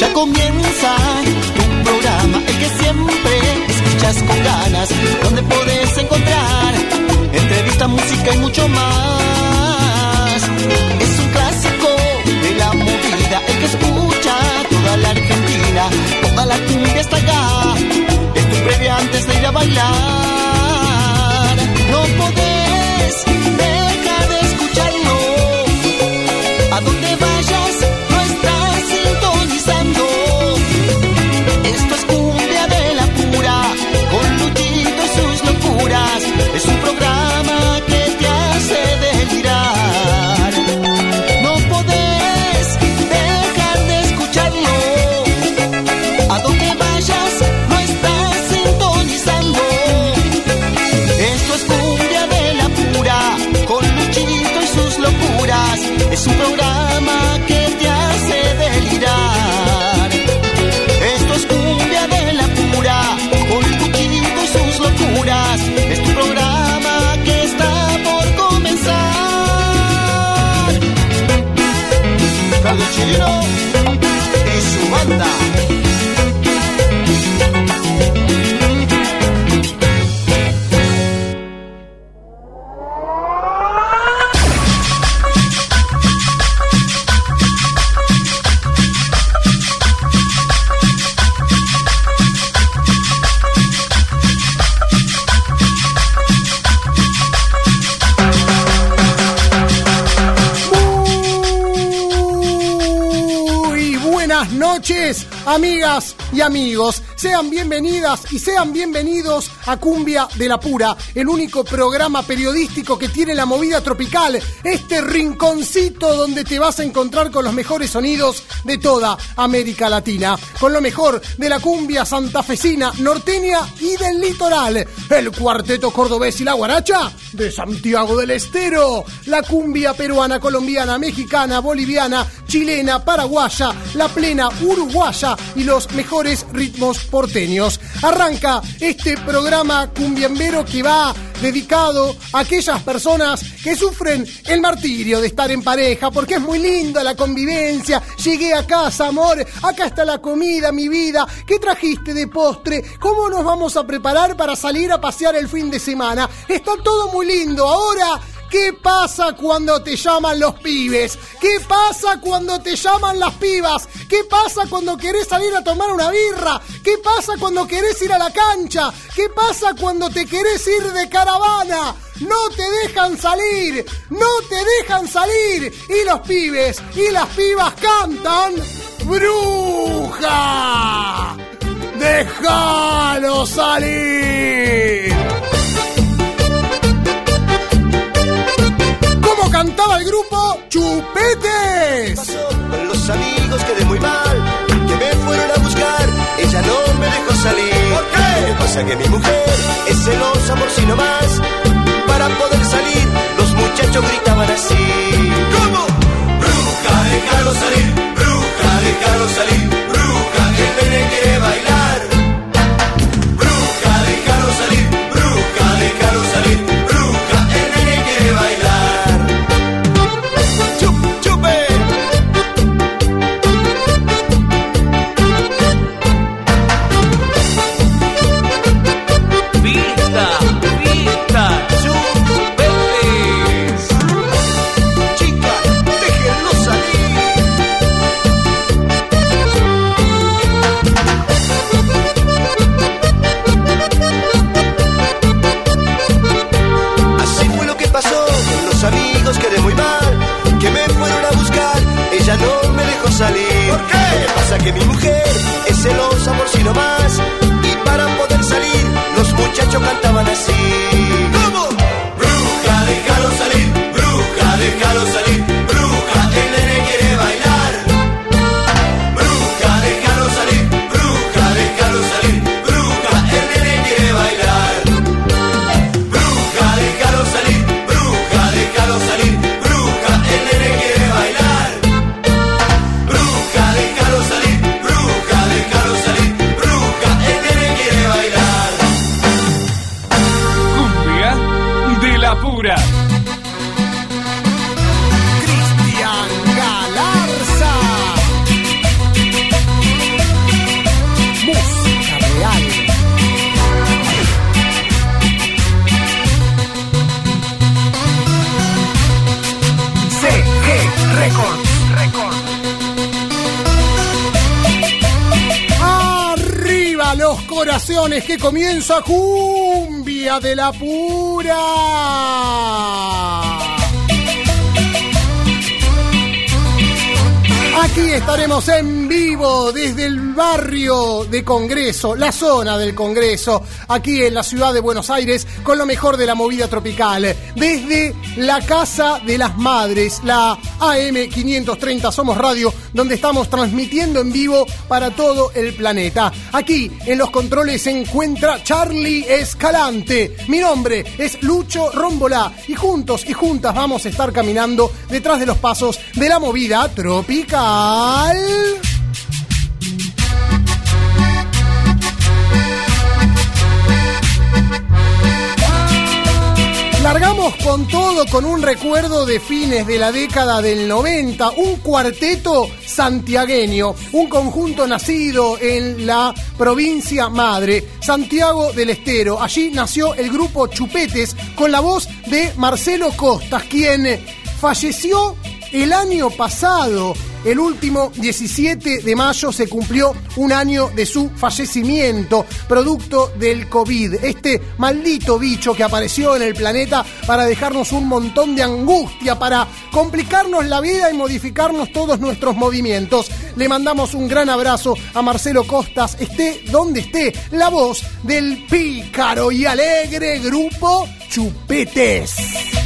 Ya comienza tu programa, el que siempre escuchas con ganas, donde podés encontrar entrevista, música y mucho más. Es un clásico de la movida, el que escucha toda la Argentina, toda la cumbia está acá. Es tu previa antes de ir a bailar. Carlos Chileno y amigos. Sean bienvenidas y sean bienvenidos a Cumbia de la Pura, el único programa periodístico que tiene la movida tropical, este rinconcito donde te vas a encontrar con los mejores sonidos de toda América Latina, con lo mejor de la cumbia santafesina, norteña y del litoral, el cuarteto cordobés y la guaracha de Santiago del Estero, la cumbia peruana, colombiana, mexicana, boliviana, chilena, paraguaya, la plena uruguaya y los mejores ritmos porteños. Arranca este programa cumbiambero que va dedicado a aquellas personas que sufren el martirio de estar en pareja, porque es muy linda la convivencia. Llegué a casa, amor, acá está la comida, mi vida. ¿Qué trajiste de postre? ¿Cómo nos vamos a preparar para salir a pasear el fin de semana? Está todo muy lindo. Ahora ¿Qué pasa cuando te llaman los pibes? ¿Qué pasa cuando te llaman las pibas? ¿Qué pasa cuando querés salir a tomar una birra? ¿Qué pasa cuando querés ir a la cancha? ¿Qué pasa cuando te querés ir de caravana? No te dejan salir, no te dejan salir. Y los pibes y las pibas cantan ¡Bruja! ¡Déjalo salir! ¿Cómo cantaba el grupo Chupetes? pasó con los amigos quedé muy mal que me fueron a buscar ella no me dejó salir ¿por qué? me pasa que mi mujer es celosa por si no más para poder salir los muchachos gritaban así ¿cómo? Comienza Cumbia de la Pura. Aquí estaremos en vivo desde el barrio de Congreso, la zona del Congreso, aquí en la ciudad de Buenos Aires, con lo mejor de la movida tropical. Desde la Casa de las Madres, la AM 530 Somos Radio, donde estamos transmitiendo en vivo para todo el planeta. Aquí en los controles se encuentra Charlie Escalante. Mi nombre es Lucho Rombolá y juntos y juntas vamos a estar caminando detrás de los pasos de la movida tropical. Largamos con todo con un recuerdo de fines de la década del 90, un cuarteto santiagueño, un conjunto nacido en la provincia madre, Santiago del Estero. Allí nació el grupo Chupetes con la voz de Marcelo Costas, quien falleció el año pasado, el último 17 de mayo, se cumplió un año de su fallecimiento, producto del COVID. Este maldito bicho que apareció en el planeta para dejarnos un montón de angustia, para complicarnos la vida y modificarnos todos nuestros movimientos. Le mandamos un gran abrazo a Marcelo Costas, esté donde esté, la voz del pícaro y alegre grupo Chupetes.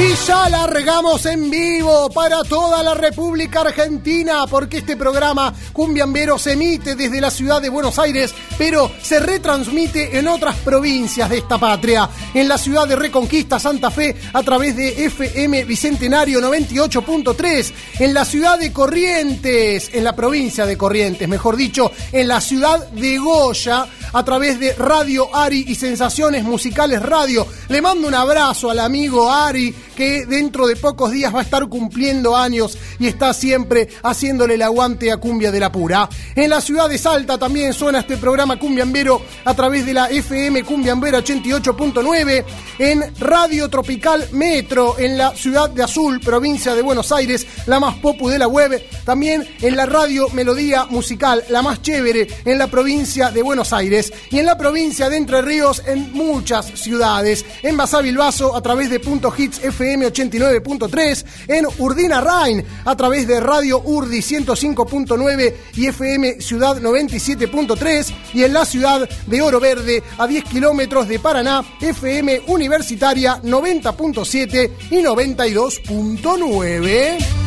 Y ya largamos en vivo para toda la República Argentina, porque este programa Cumbiambero se emite desde la ciudad de Buenos Aires, pero se retransmite en otras provincias de esta patria. En la ciudad de Reconquista, Santa Fe, a través de FM Bicentenario 98.3. En la ciudad de Corrientes, en la provincia de Corrientes, mejor dicho, en la ciudad de Goya, a través de Radio Ari y Sensaciones Musicales Radio. Le mando un abrazo al amigo Ari que dentro de pocos días va a estar cumpliendo años y está siempre haciéndole el aguante a Cumbia de la Pura. En la ciudad de Salta también suena este programa Cumbiambero a través de la FM Cumbiambero 88.9, en Radio Tropical Metro en la ciudad de Azul, provincia de Buenos Aires, la más popu de la web, también en la Radio Melodía Musical, la más chévere en la provincia de Buenos Aires y en la provincia de Entre Ríos en muchas ciudades, en Basavilbaso a través de Punto Hits 89.3, en Urdina Rain a través de Radio Urdi 105.9 y FM Ciudad 97.3 y en la ciudad de Oro Verde a 10 kilómetros de Paraná, FM Universitaria 90.7 y 92.9.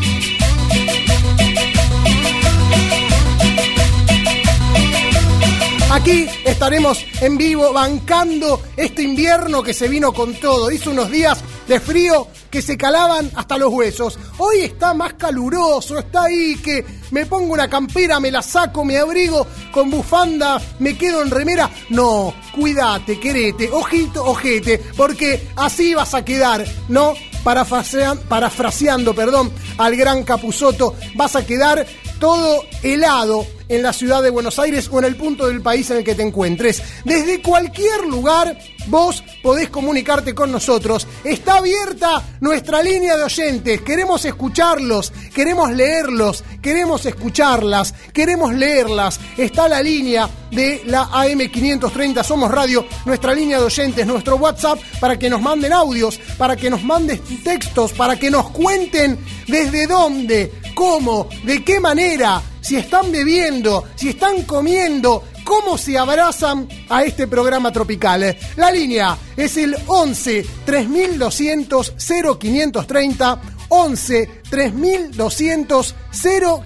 Aquí estaremos en vivo bancando este invierno que se vino con todo. Hizo unos días de frío que se calaban hasta los huesos. Hoy está más caluroso, está ahí que me pongo una campera, me la saco, me abrigo con bufanda, me quedo en remera. No, cuídate, querete, ojito, ojete, porque así vas a quedar, ¿no? Parafraseando, perdón, al gran Capuzoto, vas a quedar todo helado en la ciudad de Buenos Aires o en el punto del país en el que te encuentres. Desde cualquier lugar vos podés comunicarte con nosotros. Está abierta nuestra línea de oyentes. Queremos escucharlos, queremos leerlos, queremos escucharlas, queremos leerlas. Está la línea de la AM530 Somos Radio, nuestra línea de oyentes, nuestro WhatsApp para que nos manden audios, para que nos manden textos, para que nos cuenten desde dónde, cómo, de qué manera si están bebiendo, si están comiendo, cómo se abrazan a este programa tropical. La línea es el 11 3200 0530 11 3200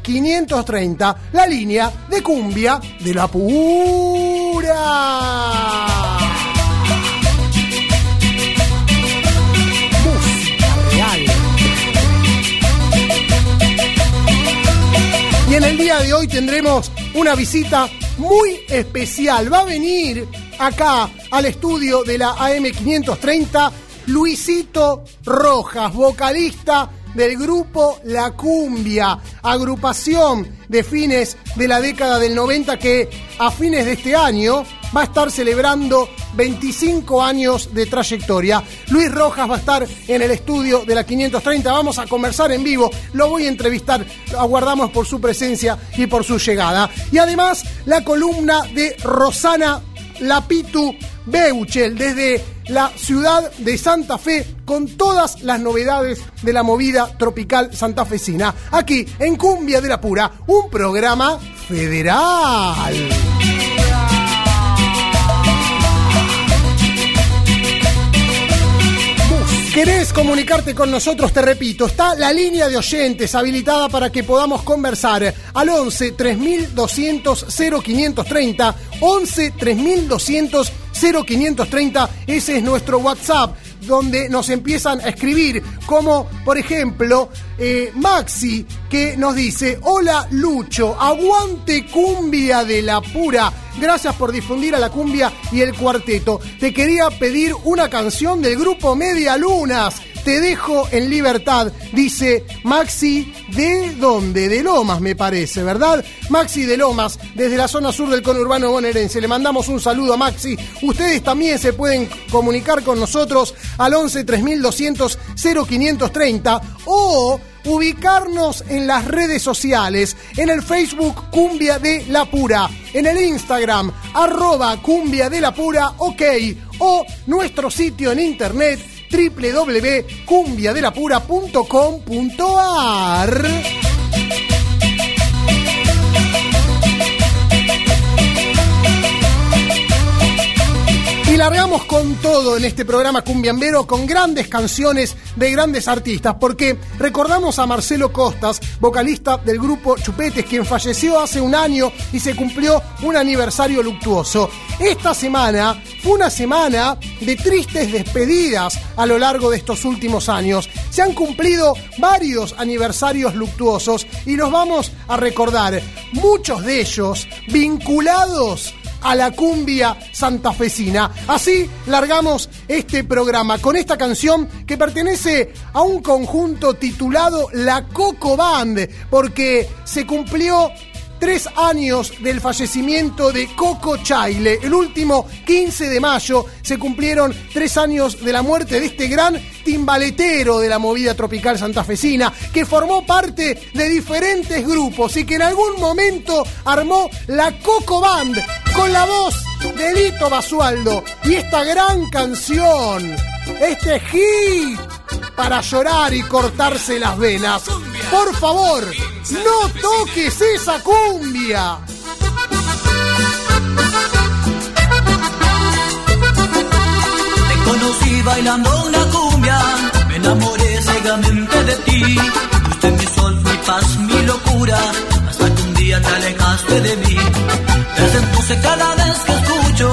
0530. La línea de cumbia de la pura. Y en el día de hoy tendremos una visita muy especial. Va a venir acá al estudio de la AM530 Luisito Rojas, vocalista del grupo La Cumbia, agrupación de fines de la década del 90 que a fines de este año va a estar celebrando 25 años de trayectoria. Luis Rojas va a estar en el estudio de la 530. Vamos a conversar en vivo. Lo voy a entrevistar. Aguardamos por su presencia y por su llegada. Y además, la columna de Rosana Lapitu Beuchel desde la ciudad de Santa Fe con todas las novedades de la movida tropical santafesina. Aquí en Cumbia de la Pura, un programa federal. ¿Querés comunicarte con nosotros? Te repito, está la línea de oyentes habilitada para que podamos conversar al 11 3200 0530, 11 3200 0530, ese es nuestro WhatsApp donde nos empiezan a escribir, como por ejemplo eh, Maxi, que nos dice, hola Lucho, aguante cumbia de la pura. Gracias por difundir a la cumbia y el cuarteto. Te quería pedir una canción del grupo Media Lunas. Te dejo en libertad, dice Maxi, ¿de dónde? De Lomas, me parece, ¿verdad? Maxi de Lomas, desde la zona sur del conurbano bonaerense. Le mandamos un saludo a Maxi. Ustedes también se pueden comunicar con nosotros al 11 3200 0530 o ubicarnos en las redes sociales, en el Facebook Cumbia de la Pura, en el Instagram arroba Cumbia de la Pura, ok, o nuestro sitio en internet www.cumbiadelapura.com.ar. Y largamos con todo en este programa cumbiambero, con grandes canciones de grandes artistas, porque recordamos a Marcelo Costas, vocalista del grupo Chupetes, quien falleció hace un año y se cumplió un aniversario luctuoso. Esta semana fue una semana de tristes despedidas a lo largo de estos últimos años. Se han cumplido varios aniversarios luctuosos y los vamos a recordar, muchos de ellos vinculados a la cumbia santafesina. Así largamos este programa con esta canción que pertenece a un conjunto titulado La Coco Band, porque se cumplió tres años del fallecimiento de Coco Chaile. El último 15 de mayo se cumplieron tres años de la muerte de este gran timbaletero de la movida tropical santafesina, que formó parte de diferentes grupos y que en algún momento armó la Coco Band con la voz de Lito Basualdo y esta gran canción, este hit para llorar y cortarse las venas. Por favor, no toques esa cumbia. Te conocí bailando una cumbia, me enamoré ciegamente de ti. Fuiste mi sol, mi paz, mi locura, hasta que un día te alejaste de mí. Desde entonces cada vez que escucho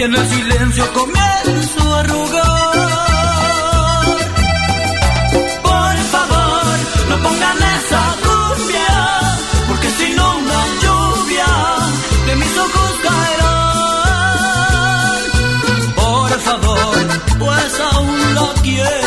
y en el silencio comienzo a rogar. Por favor, no pongan esa cumbia, porque si no una lluvia de mis ojos caerán. Por favor, pues aún la quiero,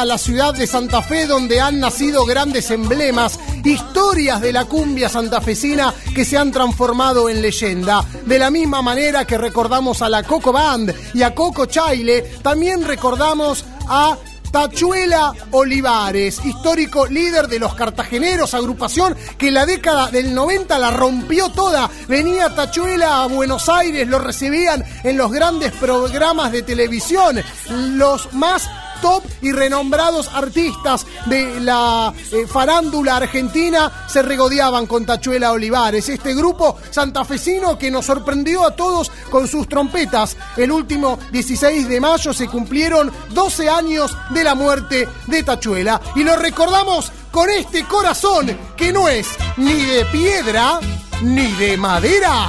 a la ciudad de Santa Fe, donde han nacido grandes emblemas, historias de la cumbia santafesina que se han transformado en leyenda. De la misma manera que recordamos a la Coco Band y a Coco Chaile, también recordamos a Tachuela Olivares, histórico líder de los cartageneros, agrupación que en la década del 90 la rompió toda. Venía Tachuela a Buenos Aires, lo recibían en los grandes programas de televisión, los más top y renombrados artistas de la eh, farándula argentina se regodeaban con Tachuela Olivares. Este grupo santafesino que nos sorprendió a todos con sus trompetas. El último 16 de mayo se cumplieron 12 años de la muerte de Tachuela. Y lo recordamos con este corazón que no es ni de piedra ni de madera.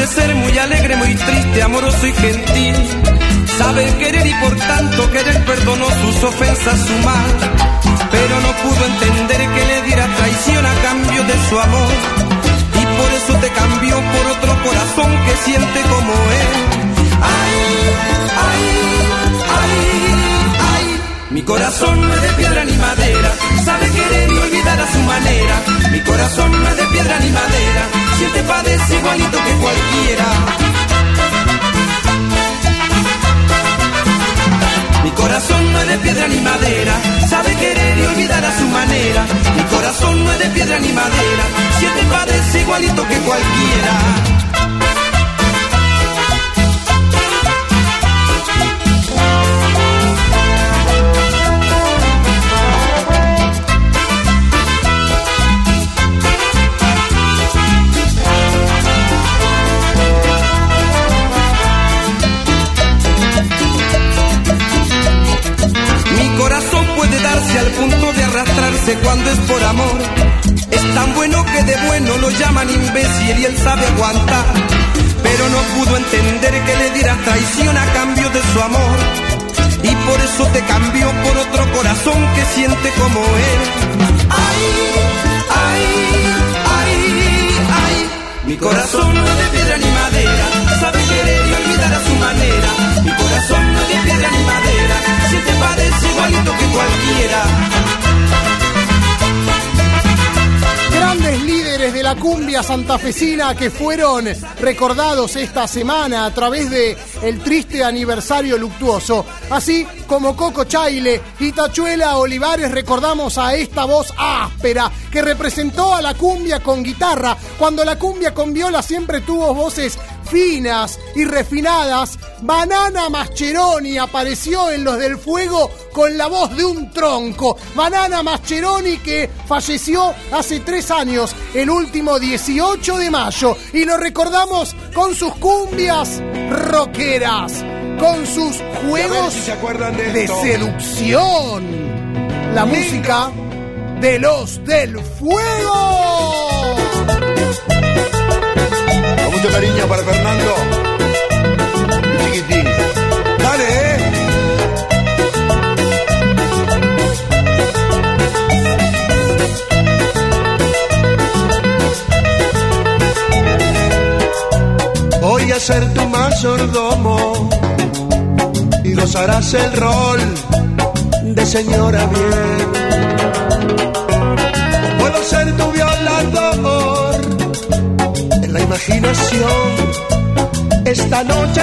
Puede ser muy alegre, muy triste, amoroso y gentil. Sabe querer y por tanto querer perdonó sus ofensas, su mal. Pero no pudo entender que le diera traición a cambio de su amor. Y por eso te cambió por otro corazón que siente como él. Mi corazón no es de piedra ni madera, sabe querer y olvidar a su manera. Mi corazón no es de piedra ni madera, siente padece igualito que cualquiera. Mi corazón no es de piedra ni madera, sabe querer y olvidar a su manera. Mi corazón no es de piedra ni madera, siente padece igualito que cualquiera. Arrastrarse cuando es por amor. Es tan bueno que de bueno lo llaman imbécil y él sabe aguantar. Pero no pudo entender que le diera traición a cambio de su amor. Y por eso te cambió por otro corazón que siente como él. Ay, ay, ay, ay. Mi corazón no es de piedra ni madera, sabe querer cumbia santafesina que fueron recordados esta semana a través de el triste aniversario luctuoso. Así como Coco Chaile y Tachuela Olivares recordamos a esta voz áspera que representó a la cumbia con guitarra, cuando la cumbia con viola siempre tuvo voces finas y refinadas. Banana Mascheroni apareció en Los del Fuego con la voz de un tronco. Banana Mascheroni que falleció hace tres años, el último 18 de mayo. Y lo recordamos con sus cumbias rockeras, con sus juegos si se acuerdan de de seducción. La música de los del fuego. Cariño para Fernando. Chiquitín. Dale, eh. Voy a ser tu mayordomo y gozarás el rol de señora bien. Puedo ser tu violador la imaginación. Esta noche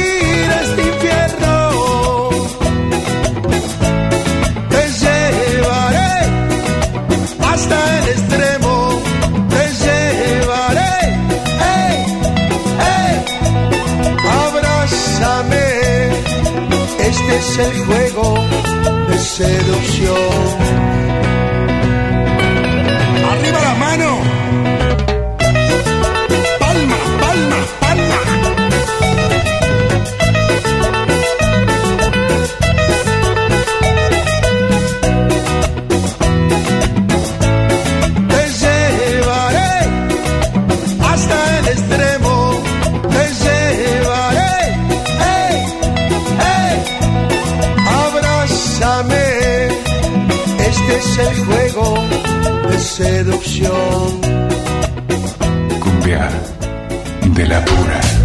es el juego de seducción. ¡Arriba la mano! Seducción. Cumbia de la pura.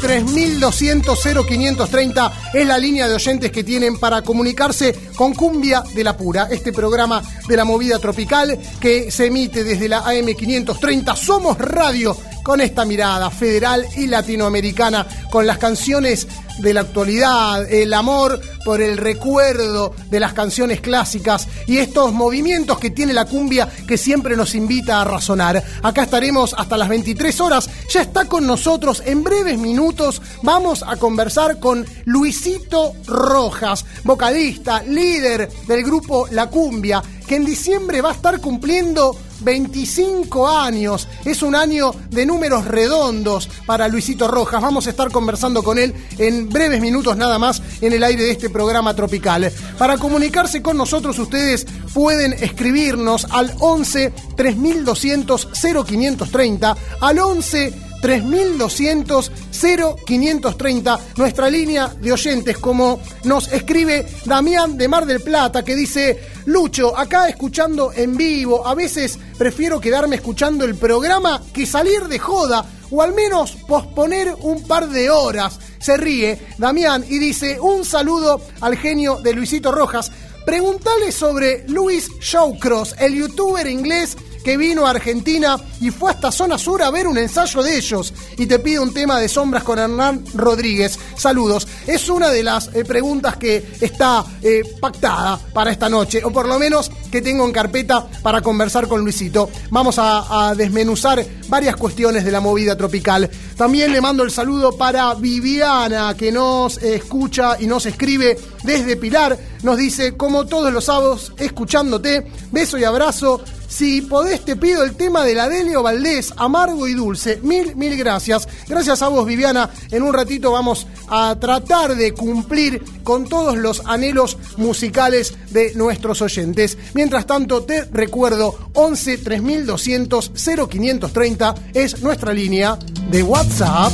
Once 3200 0530 es la línea de oyentes que tienen para comunicarse con Cumbia de la Pura, este programa de la movida tropical que se emite desde la AM 530 Somos Radio con esta mirada federal y latinoamericana, con las canciones de la actualidad, el amor por el recuerdo de las canciones clásicas y estos movimientos que tiene la cumbia que siempre nos invita a razonar. Acá estaremos hasta las 23 horas. Ya está con nosotros en breves minutos. Vamos a conversar con Luisito Rojas, vocalista, líder del grupo La Cumbia, que en diciembre va a estar cumpliendo 25 años. Es un año de números redondos para Luisito Rojas. Vamos a estar conversando con él en breves minutos nada más en el aire de este programa tropical. Para comunicarse con nosotros ustedes pueden escribirnos al 11 3200 0530 al 11 3200 0530, nuestra línea de oyentes, como nos escribe Damián de Mar del Plata, que dice, Lucho, acá escuchando en vivo, a veces prefiero quedarme escuchando el programa que salir de joda, o al menos posponer un par de horas. Se ríe Damián y dice, un saludo al genio de Luisito Rojas. Preguntale sobre Luis Shawcross, el youtuber inglés que vino a Argentina y fue hasta Zona Sur a ver un ensayo de ellos. Y te pide un tema de sombras con Hernán Rodríguez. Saludos. Es una de las eh, preguntas que está eh, pactada para esta noche, o por lo menos que tengo en carpeta para conversar con Luisito. Vamos a, desmenuzar varias cuestiones de la movida tropical. También le mando el saludo para Viviana, que nos escucha y nos escribe desde Pilar. Nos dice, como todos los sábados, escuchándote, beso y abrazo. Si podés, te pido el tema de la Delio Valdés, amargo y dulce. Mil, mil gracias. Gracias a vos, Viviana. En un ratito vamos a tratar de cumplir con todos los anhelos musicales de nuestros oyentes. Mientras tanto, te recuerdo, 11 3200 0530 es nuestra línea de WhatsApp.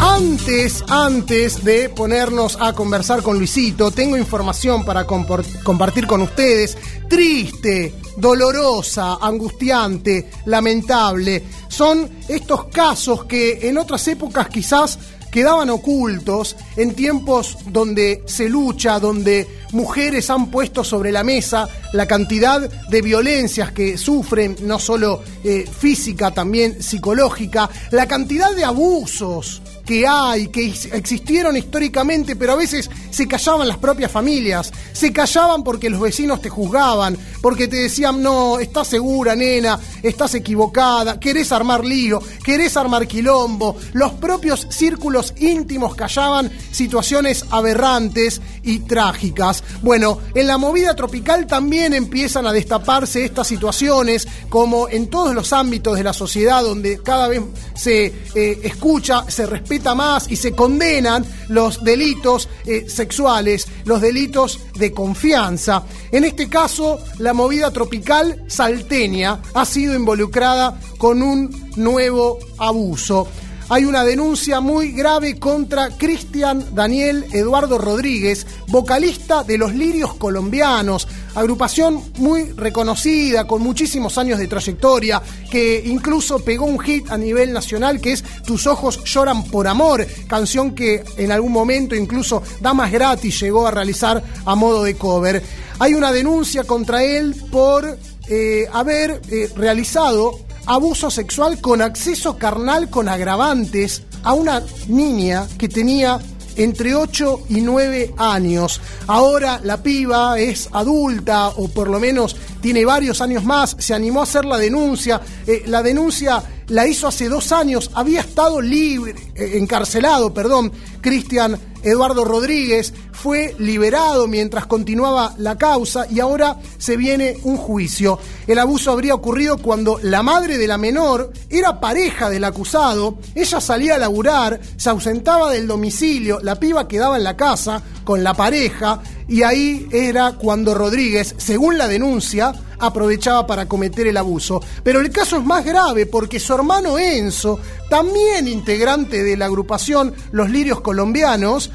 Antes, antes de ponernos a conversar con Luisito, tengo información para compartir con ustedes. Triste, dolorosa, angustiante, lamentable. Son estos casos que en otras épocas quizás quedaban ocultos en tiempos donde se lucha, donde mujeres han puesto sobre la mesa la cantidad de violencias que sufren, no solo eh, física, también psicológica, la cantidad de abusos que hay, que ex- existieron históricamente, pero a veces se callaban las propias familias, se callaban porque los vecinos te juzgaban, porque te decían, no, estás segura, nena, estás equivocada, querés armar lío, querés armar quilombo, los propios círculos íntimos callaban situaciones aberrantes y trágicas. Bueno, en la movida tropical también empiezan a destaparse estas situaciones, como en todos los ámbitos de la sociedad, donde cada vez se eh, escucha, se respeta más y se condenan los delitos eh, sexuales, los delitos de confianza. En este caso, la movida tropical salteña ha sido involucrada con un nuevo abuso. Hay una denuncia muy grave contra Cristian Daniel Eduardo Rodríguez, vocalista de Los Lirios Colombianos, agrupación muy reconocida, con muchísimos años de trayectoria, que incluso pegó un hit a nivel nacional que es Tus ojos lloran por amor, canción que en algún momento incluso Damas Gratis llegó a realizar a modo de cover. Hay una denuncia contra él por eh, haber eh, realizado abuso sexual con acceso carnal con agravantes a una niña que tenía entre 8 y 9 años. Ahora la piba es adulta o por lo menos tiene varios años más, se animó a hacer la denuncia. Eh, la denuncia la hizo hace dos años, había estado libre, eh, encarcelado, perdón, Cristian Eduardo Rodríguez, fue liberado mientras continuaba la causa y ahora se viene un juicio. El abuso habría ocurrido cuando la madre de la menor era pareja del acusado, ella salía a laburar, se ausentaba del domicilio, la piba quedaba en la casa con la pareja y ahí era cuando Rodríguez, según la denuncia, aprovechaba para cometer el abuso. Pero el caso es más grave porque su hermano Enzo, también integrante de la agrupación Los Lirios Colombianos,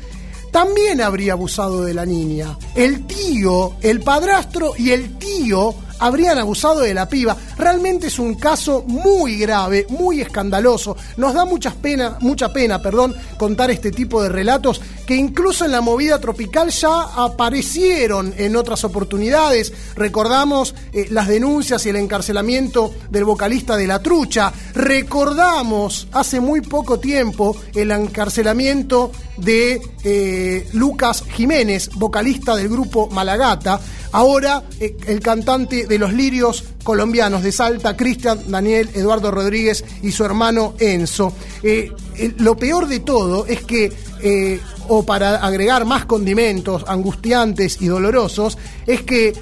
también habría abusado de la niña. El tío, el padrastro y el tío habrían abusado de la piba. Realmente es un caso muy grave, muy escandaloso. Nos da mucha pena, mucha pena, perdón, contar este tipo de relatos que incluso en la movida tropical ya aparecieron en otras oportunidades. Recordamos eh, las denuncias y el encarcelamiento del vocalista de La Trucha. Recordamos hace muy poco tiempo el encarcelamiento de eh, Lucas Jiménez, vocalista del grupo Malagata. Ahora eh, el cantante de los lirios colombianos de Salta, Cristian Daniel Eduardo Rodríguez y su hermano Enzo. Eh, eh, lo peor de todo es que, eh, o para agregar más condimentos angustiantes y dolorosos, es que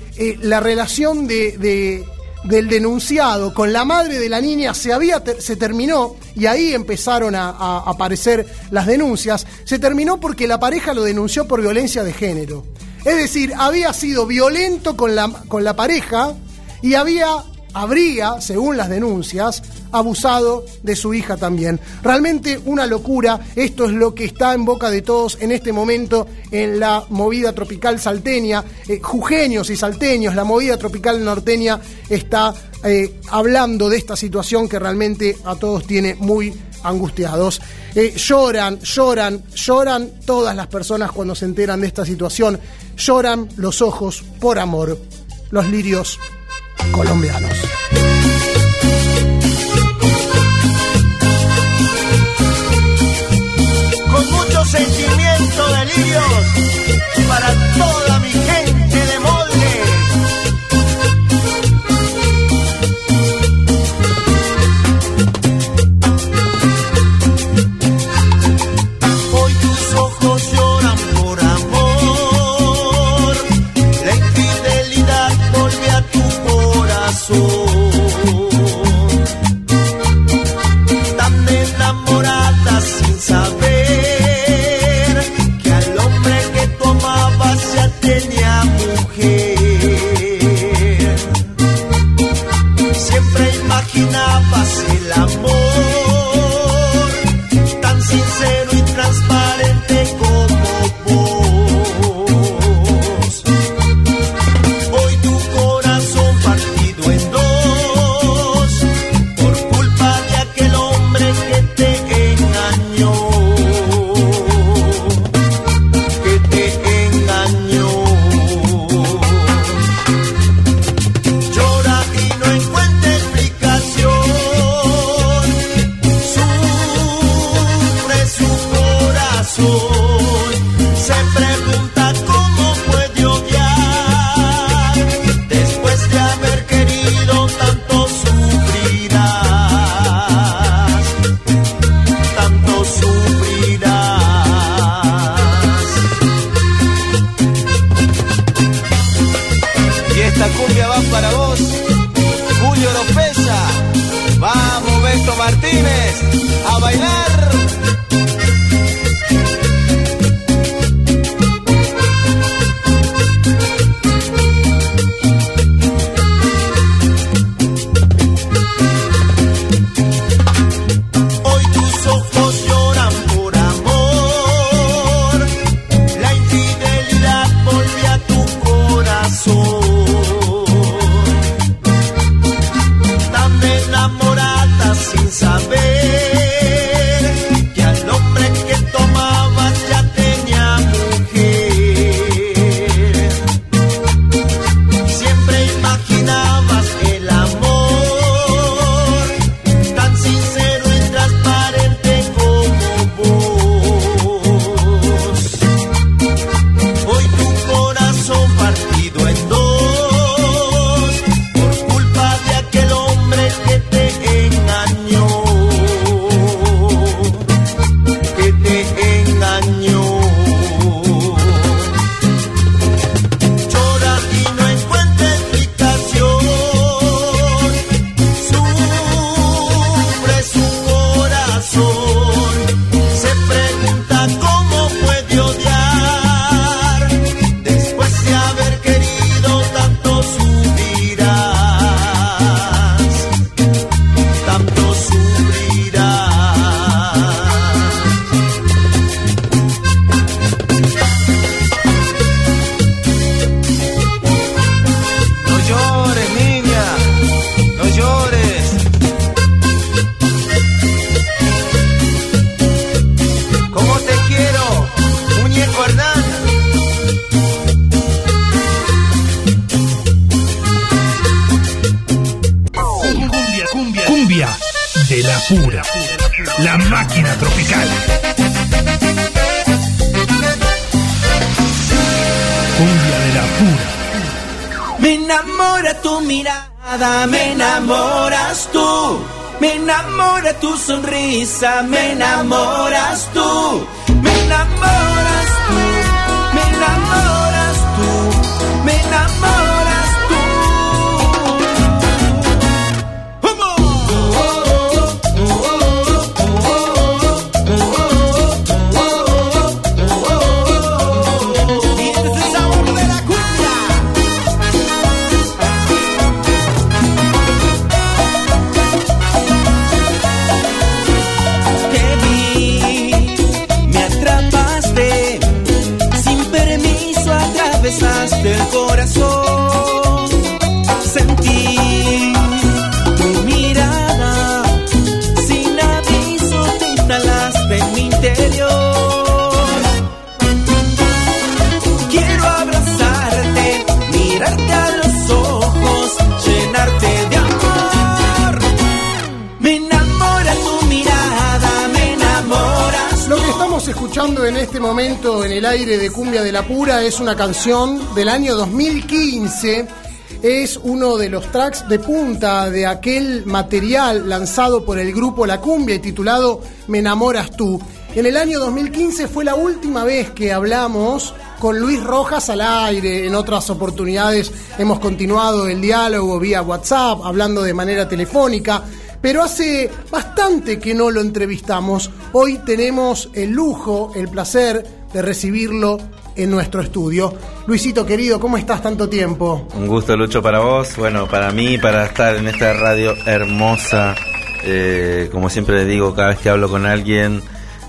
la relación de, de- del denunciado con la madre de la niña se, había se terminó y ahí empezaron a, a aparecer las denuncias. Se terminó porque la pareja lo denunció por violencia de género. Es decir, había sido violento con la, con la pareja y había, habría, según las denuncias, abusado de su hija también. Realmente una locura. Esto es lo que está en boca de todos en este momento en la movida tropical salteña. Eh, jujeños y salteños, la movida tropical norteña está eh, hablando de esta situación que realmente a todos tiene muy angustiados. Eh, lloran, lloran, lloran todas las personas cuando se enteran de esta situación. Lloran los ojos por amor. Los lirios colombianos. con mucho sentimiento delirios para toda mi Tropical. Cumbia de la pura. Me enamora tu mirada, me enamoras tú. Me enamora tu sonrisa, me enamoras tú. Me enamoras tú, me enamoras tú, me enamoras en este momento en el aire de Cumbia de la Pura es una canción del año 2015. Es uno de los tracks de punta de aquel material lanzado por el grupo La Cumbia y titulado Me enamoras tú. En el año 2015 fue la última vez que hablamos con Luis Rojas al aire. En otras oportunidades hemos continuado el diálogo vía WhatsApp, hablando de manera telefónica pero hace bastante que no lo entrevistamos. Hoy tenemos el lujo, el placer de recibirlo en nuestro estudio. Luisito querido, ¿cómo estás tanto tiempo? Un gusto, Lucho, para vos. Bueno, para mí, para estar en esta radio hermosa. Eh, como siempre le digo, cada vez que hablo con alguien,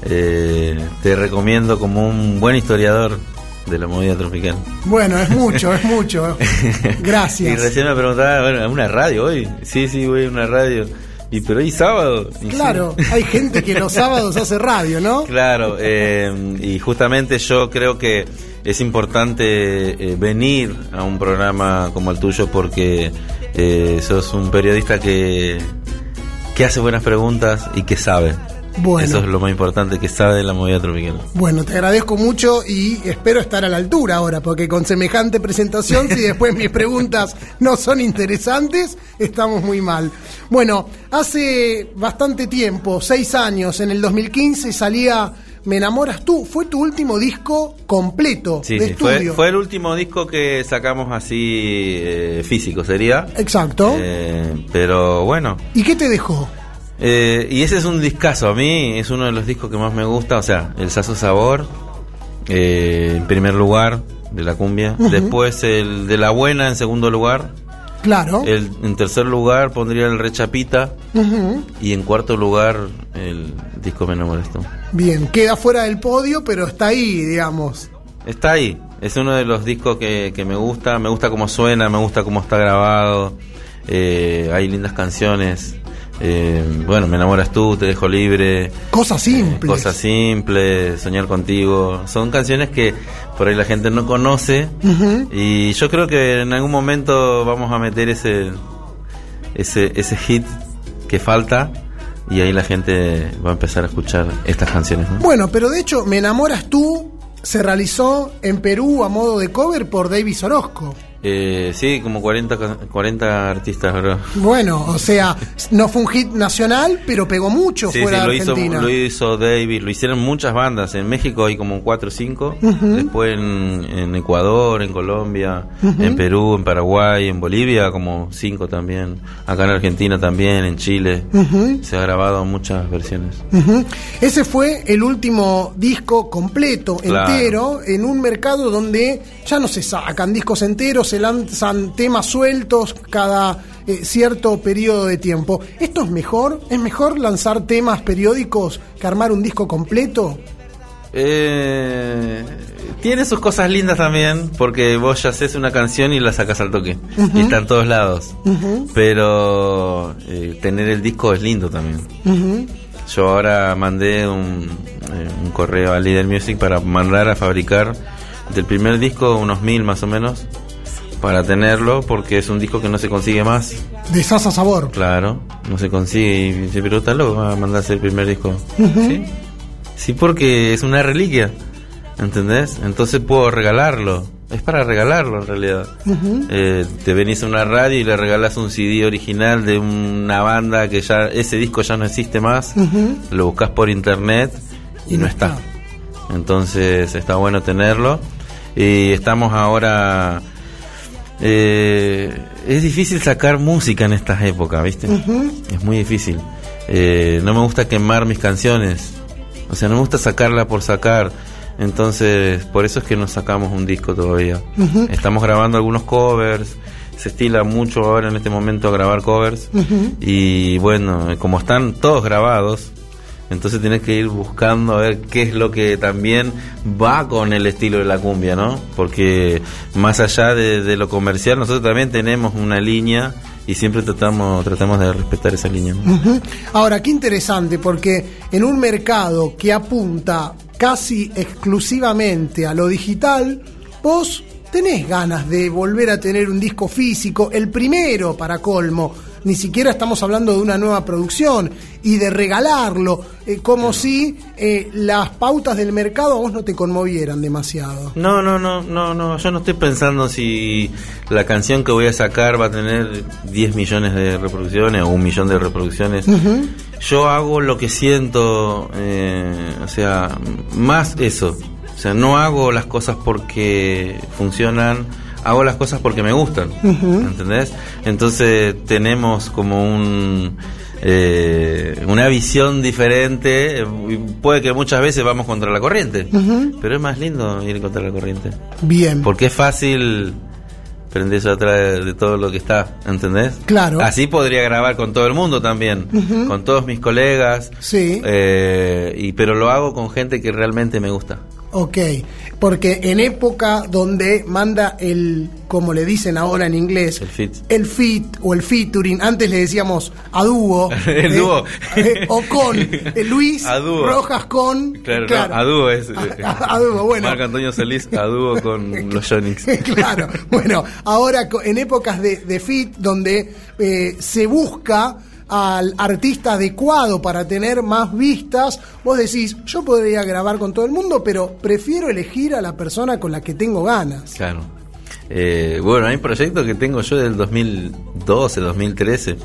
eh, te recomiendo como un buen historiador de la movida tropical. Bueno, es mucho, es mucho. Y Gracias. recién me preguntaba, bueno, ¿una radio hoy? Sí, sí, voy a una radio. Y pero hoy sábado. Claro, sí. hay gente que los sábados hace radio, ¿no? Claro, eh, y justamente yo creo que es importante eh, venir a un programa como el tuyo porque eh, sos un periodista que, que hace buenas preguntas y que sabe. Bueno. Eso es lo más importante, que sabe de la movida tropical. Bueno, te agradezco mucho y espero estar a la altura ahora, porque con semejante presentación, si después mis preguntas no son interesantes, estamos muy mal. Bueno, hace bastante tiempo, seis años, en el 2015 salía Me enamoras tú. Fue tu último disco completo Sí, de sí, fue, estudio. fue el último disco que sacamos así eh, físico, sería. Exacto. Eh, pero bueno, ¿Y qué te dejó? Eh, y ese es un discazo. A mí es uno de los discos que más me gusta. O sea, el Sazo Sabor, eh, en primer lugar, de la cumbia. Después el de la buena, en segundo lugar. Claro. El, en tercer lugar pondría el Rechapita. Y en cuarto lugar, el disco Me tú. Bien, queda fuera del podio, pero está ahí, digamos. Está ahí. Es uno de los discos que, que me gusta. Me gusta cómo suena, me gusta cómo está grabado. Eh, hay lindas canciones. Eh, bueno, me enamoras tú, te dejo libre. Cosas simples. Cosas simples, soñar contigo. Son canciones que por ahí la gente no conoce. Y yo creo que en algún momento vamos a meter ese, ese, ese hit que falta. Y ahí la gente va a empezar a escuchar estas canciones. ¿no? Bueno, pero de hecho, Me enamoras tú se realizó en Perú a modo de cover por Davis Orozco. Eh, sí, como 40, ca- 40 artistas. Bueno, o sea, no fue un hit nacional, pero pegó mucho Sí, fuera sí, lo de hizo, Argentina. lo hizo David, lo hicieron muchas bandas. En México hay como 4 o 5. Ujú. Después en, en Ecuador, en Colombia, en Perú, en Paraguay, en Bolivia, como 5 también. Acá en Argentina también, en Chile. Se ha grabado muchas versiones. Ese fue el último disco completo, Claro. entero, en un mercado donde ya no se sacan discos enteros, se lanzan temas sueltos cada eh, cierto periodo de tiempo. ¿Esto es mejor? ¿Es mejor lanzar temas periódicos que armar un disco completo? Eh, tiene sus cosas lindas también, porque vos ya haces una canción y la sacas al toque. Y está en todos lados. Pero eh, tener el disco es lindo también. Yo ahora mandé un, eh, un correo a Leader Music para mandar a fabricar del primer disco unos mil más o menos para tenerlo porque es un disco que no se consigue más. De Sasa Sabor. Claro, no se consigue. Y dice, pero está loco, va a mandarse el primer disco. Sí. Sí, porque es una reliquia. ¿Entendés? Entonces puedo regalarlo. Es para regalarlo en realidad. Eh, te venís a una radio y le regalas un CD original de una banda que ya ese disco ya no existe más. Lo buscas por internet y, no está. Entonces está bueno tenerlo. Y estamos ahora... eh, es difícil sacar música en estas épocas, ¿viste? Es muy difícil. Eh, no me gusta quemar mis canciones. O sea, no me gusta sacarla por sacar. Entonces, por eso es que no sacamos un disco todavía. Estamos grabando algunos covers. Se estila mucho ahora en este momento grabar covers. Y bueno, como están todos grabados, entonces tienes que ir buscando a ver qué es lo que también va con el estilo de la cumbia, ¿no? Porque más allá de, lo comercial, nosotros también tenemos una línea y siempre tratamos, tratamos de respetar esa línea. Ahora, qué interesante, porque en un mercado que apunta casi exclusivamente a lo digital, vos tenés ganas de volver a tener un disco físico, el primero para colmo. Ni siquiera estamos hablando de una nueva producción y de regalarlo, eh, como si eh, las pautas del mercado a vos no te conmovieran demasiado. No, no, no, no, no, yo no estoy pensando si la canción que voy a sacar va a tener 10 millones de reproducciones o un millón de reproducciones. Yo hago lo que siento, eh, o sea, más eso. O sea, no hago las cosas porque funcionan, hago las cosas porque me gustan. ¿Entendés? Entonces tenemos como un... eh, una visión diferente. Puede que muchas veces vamos contra la corriente, pero es más lindo ir contra la corriente. Bien. Porque es fácil prenderse atrás de todo lo que está, ¿entendés? Claro. Así podría grabar con todo el mundo también, con todos mis colegas. Sí. eh, y pero lo hago con gente que realmente me gusta. Ok, porque en época donde manda el, como le dicen ahora en inglés, El fit. el fit o el featuring, antes le decíamos a dúo, El eh, dúo. eh, o con eh, Luis. Rojas con, Claro, no, a dúo es. A- a dúo, bueno. Marco Antonio Solís a dúo con los Jonix. claro, bueno, ahora en épocas de, de fit donde eh, se busca al artista adecuado para tener más vistas, vos decís, yo podría grabar con todo el mundo, pero prefiero elegir a la persona con la que tengo ganas. Claro. Eh, bueno, hay proyectos que tengo yo del 2012, 2013,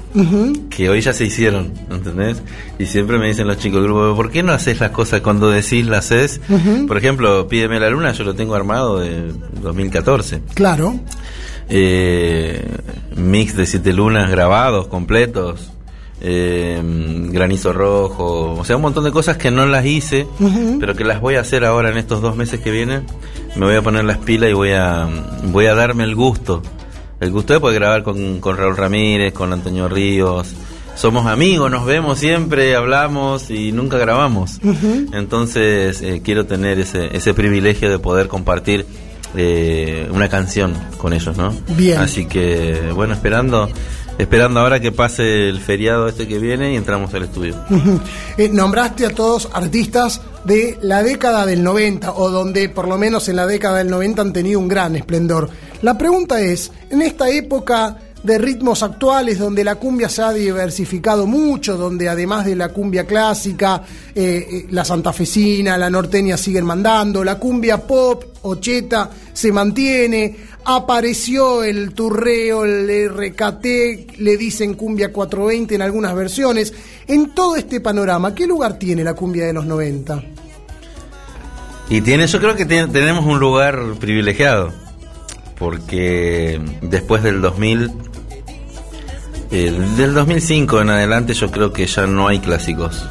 que hoy ya se hicieron, ¿entendés? Y siempre me dicen los chicos del grupo, ¿por qué no haces las cosas cuando decís las haces? Por ejemplo, Pídeme la Luna, yo lo tengo armado de 2014. Claro, Eh, mix de siete lunas grabados, completos. Eh, granizo rojo, o sea, un montón de cosas que no las hice, pero que las voy a hacer ahora en estos dos meses que vienen. Me voy a poner las pilas y voy a, voy a darme el gusto. El gusto de poder grabar con, con Raúl Ramírez, con Antonio Ríos. Somos amigos, nos vemos siempre, hablamos y nunca grabamos. Entonces eh, quiero tener ese, ese privilegio de poder compartir eh, una canción con ellos, ¿no? Bien. Así que, bueno, esperando, esperando ahora que pase el feriado este que viene y entramos al estudio. Eh, nombraste a todos artistas de la década del 90 o donde por lo menos en la década del 90 han tenido un gran esplendor. La pregunta es, en esta época de ritmos actuales donde la cumbia se ha diversificado mucho, donde además de la cumbia clásica, eh, eh, la santafesina, la norteña siguen mandando, la cumbia pop o cheta se mantiene, apareció el turreo, el RKT, le dicen cumbia 420 en algunas versiones. En todo este panorama, ¿qué lugar tiene la cumbia de los 90? Y tiene, yo creo que tenemos un lugar privilegiado, porque después del 2000, eh, del 2005 en adelante yo creo que ya no hay clásicos.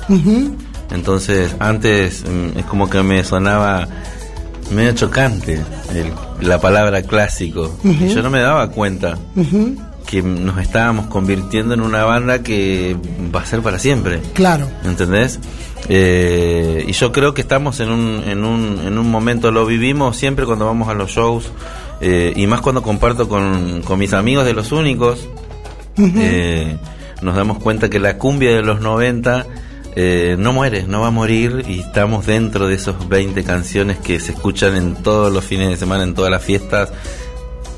Entonces, antes mm, es como que me sonaba medio chocante el- la palabra clásico. Y yo no me daba cuenta que nos estábamos convirtiendo en una banda que va a ser para siempre. Claro. ¿Entendés? Eh, y yo creo que estamos en un, en, un, en un momento, lo vivimos siempre cuando vamos a los shows, eh, y más cuando comparto con, con mis amigos de los únicos, eh, nos damos cuenta que la cumbia de los 90 eh, no muere, no va a morir, y estamos dentro de esos 20 canciones que se escuchan en todos los fines de semana, en todas las fiestas,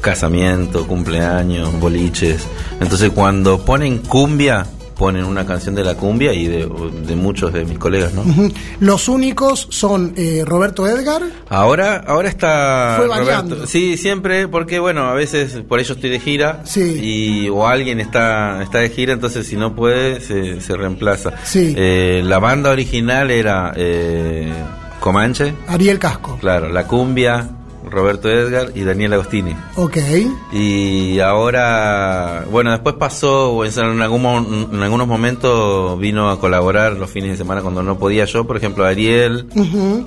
casamientos, cumpleaños, boliches. Entonces cuando ponen cumbia, ponen una canción de la cumbia y de, de muchos de mis colegas, ¿no? Los únicos son eh, Roberto Edgar. Ahora, ahora está Fue. Roberto. Sí, siempre, porque bueno, a veces por ello estoy de gira y o alguien está está de gira, entonces si no puede se, se reemplaza. Sí. Eh, la banda original era eh, Comanche, Ariel Casco. claro, la cumbia, Roberto Edgar y Daniel Agostini. Ok. Y ahora, bueno, después pasó, en, algún, en algunos momentos vino a colaborar los fines de semana cuando no podía yo, por ejemplo, Ariel,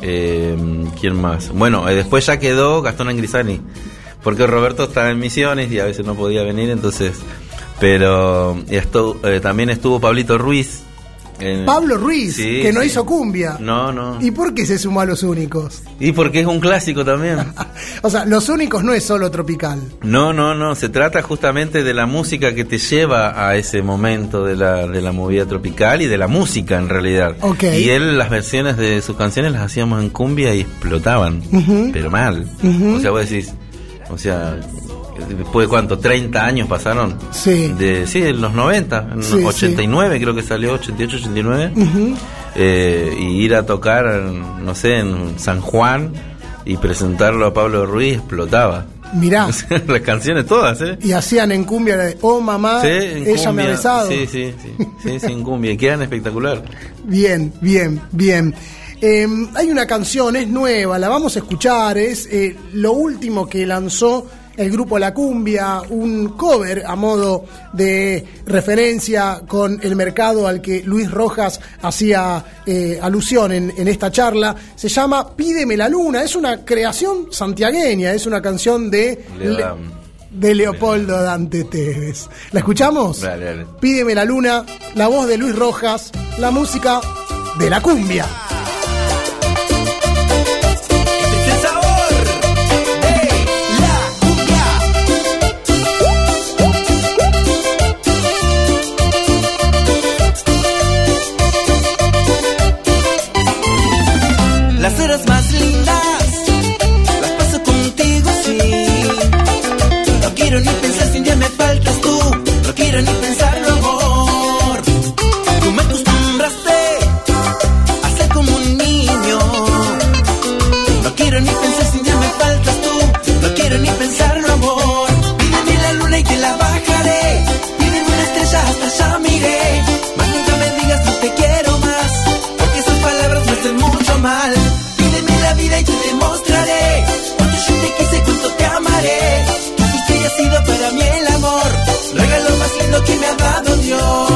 eh, ¿Quién más? Bueno, eh, después ya quedó Gastón Angrisani, porque Roberto estaba en misiones y a veces no podía venir, entonces. Pero esto, eh, también estuvo Pablito Ruiz. Pablo Ruiz, Sí, que no sí. hizo cumbia. No, no. ¿Y por qué se sumó a los únicos? Y porque es un clásico también. O sea, los únicos no es solo tropical. No, no, no, se trata justamente de la música que te lleva a ese momento de la, de la movida tropical y de la música en realidad. Ok. Y él las versiones de sus canciones las hacíamos en cumbia y explotaban, pero mal. O sea, vos decís, o sea, después de cuánto, 30 años pasaron. Sí. De, sí, de los 90, en Sí, 89 creo que salió, 88, 89. Ujú. Eh, y ir a tocar, en, no sé, en San Juan y presentarlo a Pablo Ruiz explotaba. Mirá. Las canciones todas, ¿eh? Y hacían en cumbia de Oh mamá, Sí, en ella me ha besado. Sí, sí, sí, sí, sí, en cumbia. Y quedan espectacular. Bien, bien, bien. Eh, hay una canción, es nueva, la vamos a escuchar, es eh, lo último que lanzó el grupo La Cumbia, un cover a modo de referencia con el mercado al que Luis Rojas hacía eh, alusión en, en esta charla. Se llama Pídeme la Luna, es una creación santiagueña, es una canción de, Le da- de Leopoldo Dante Tevez. ¿La escuchamos? Dale, dale. Pídeme la luna, la voz de Luis Rojas, la música de la cumbia. Mal. Pídeme la vida y te demostraré. Cuánto yo te quise, cuánto te amaré. Y ha sido para mí el amor. Regalo más lindo que me ha dado Dios.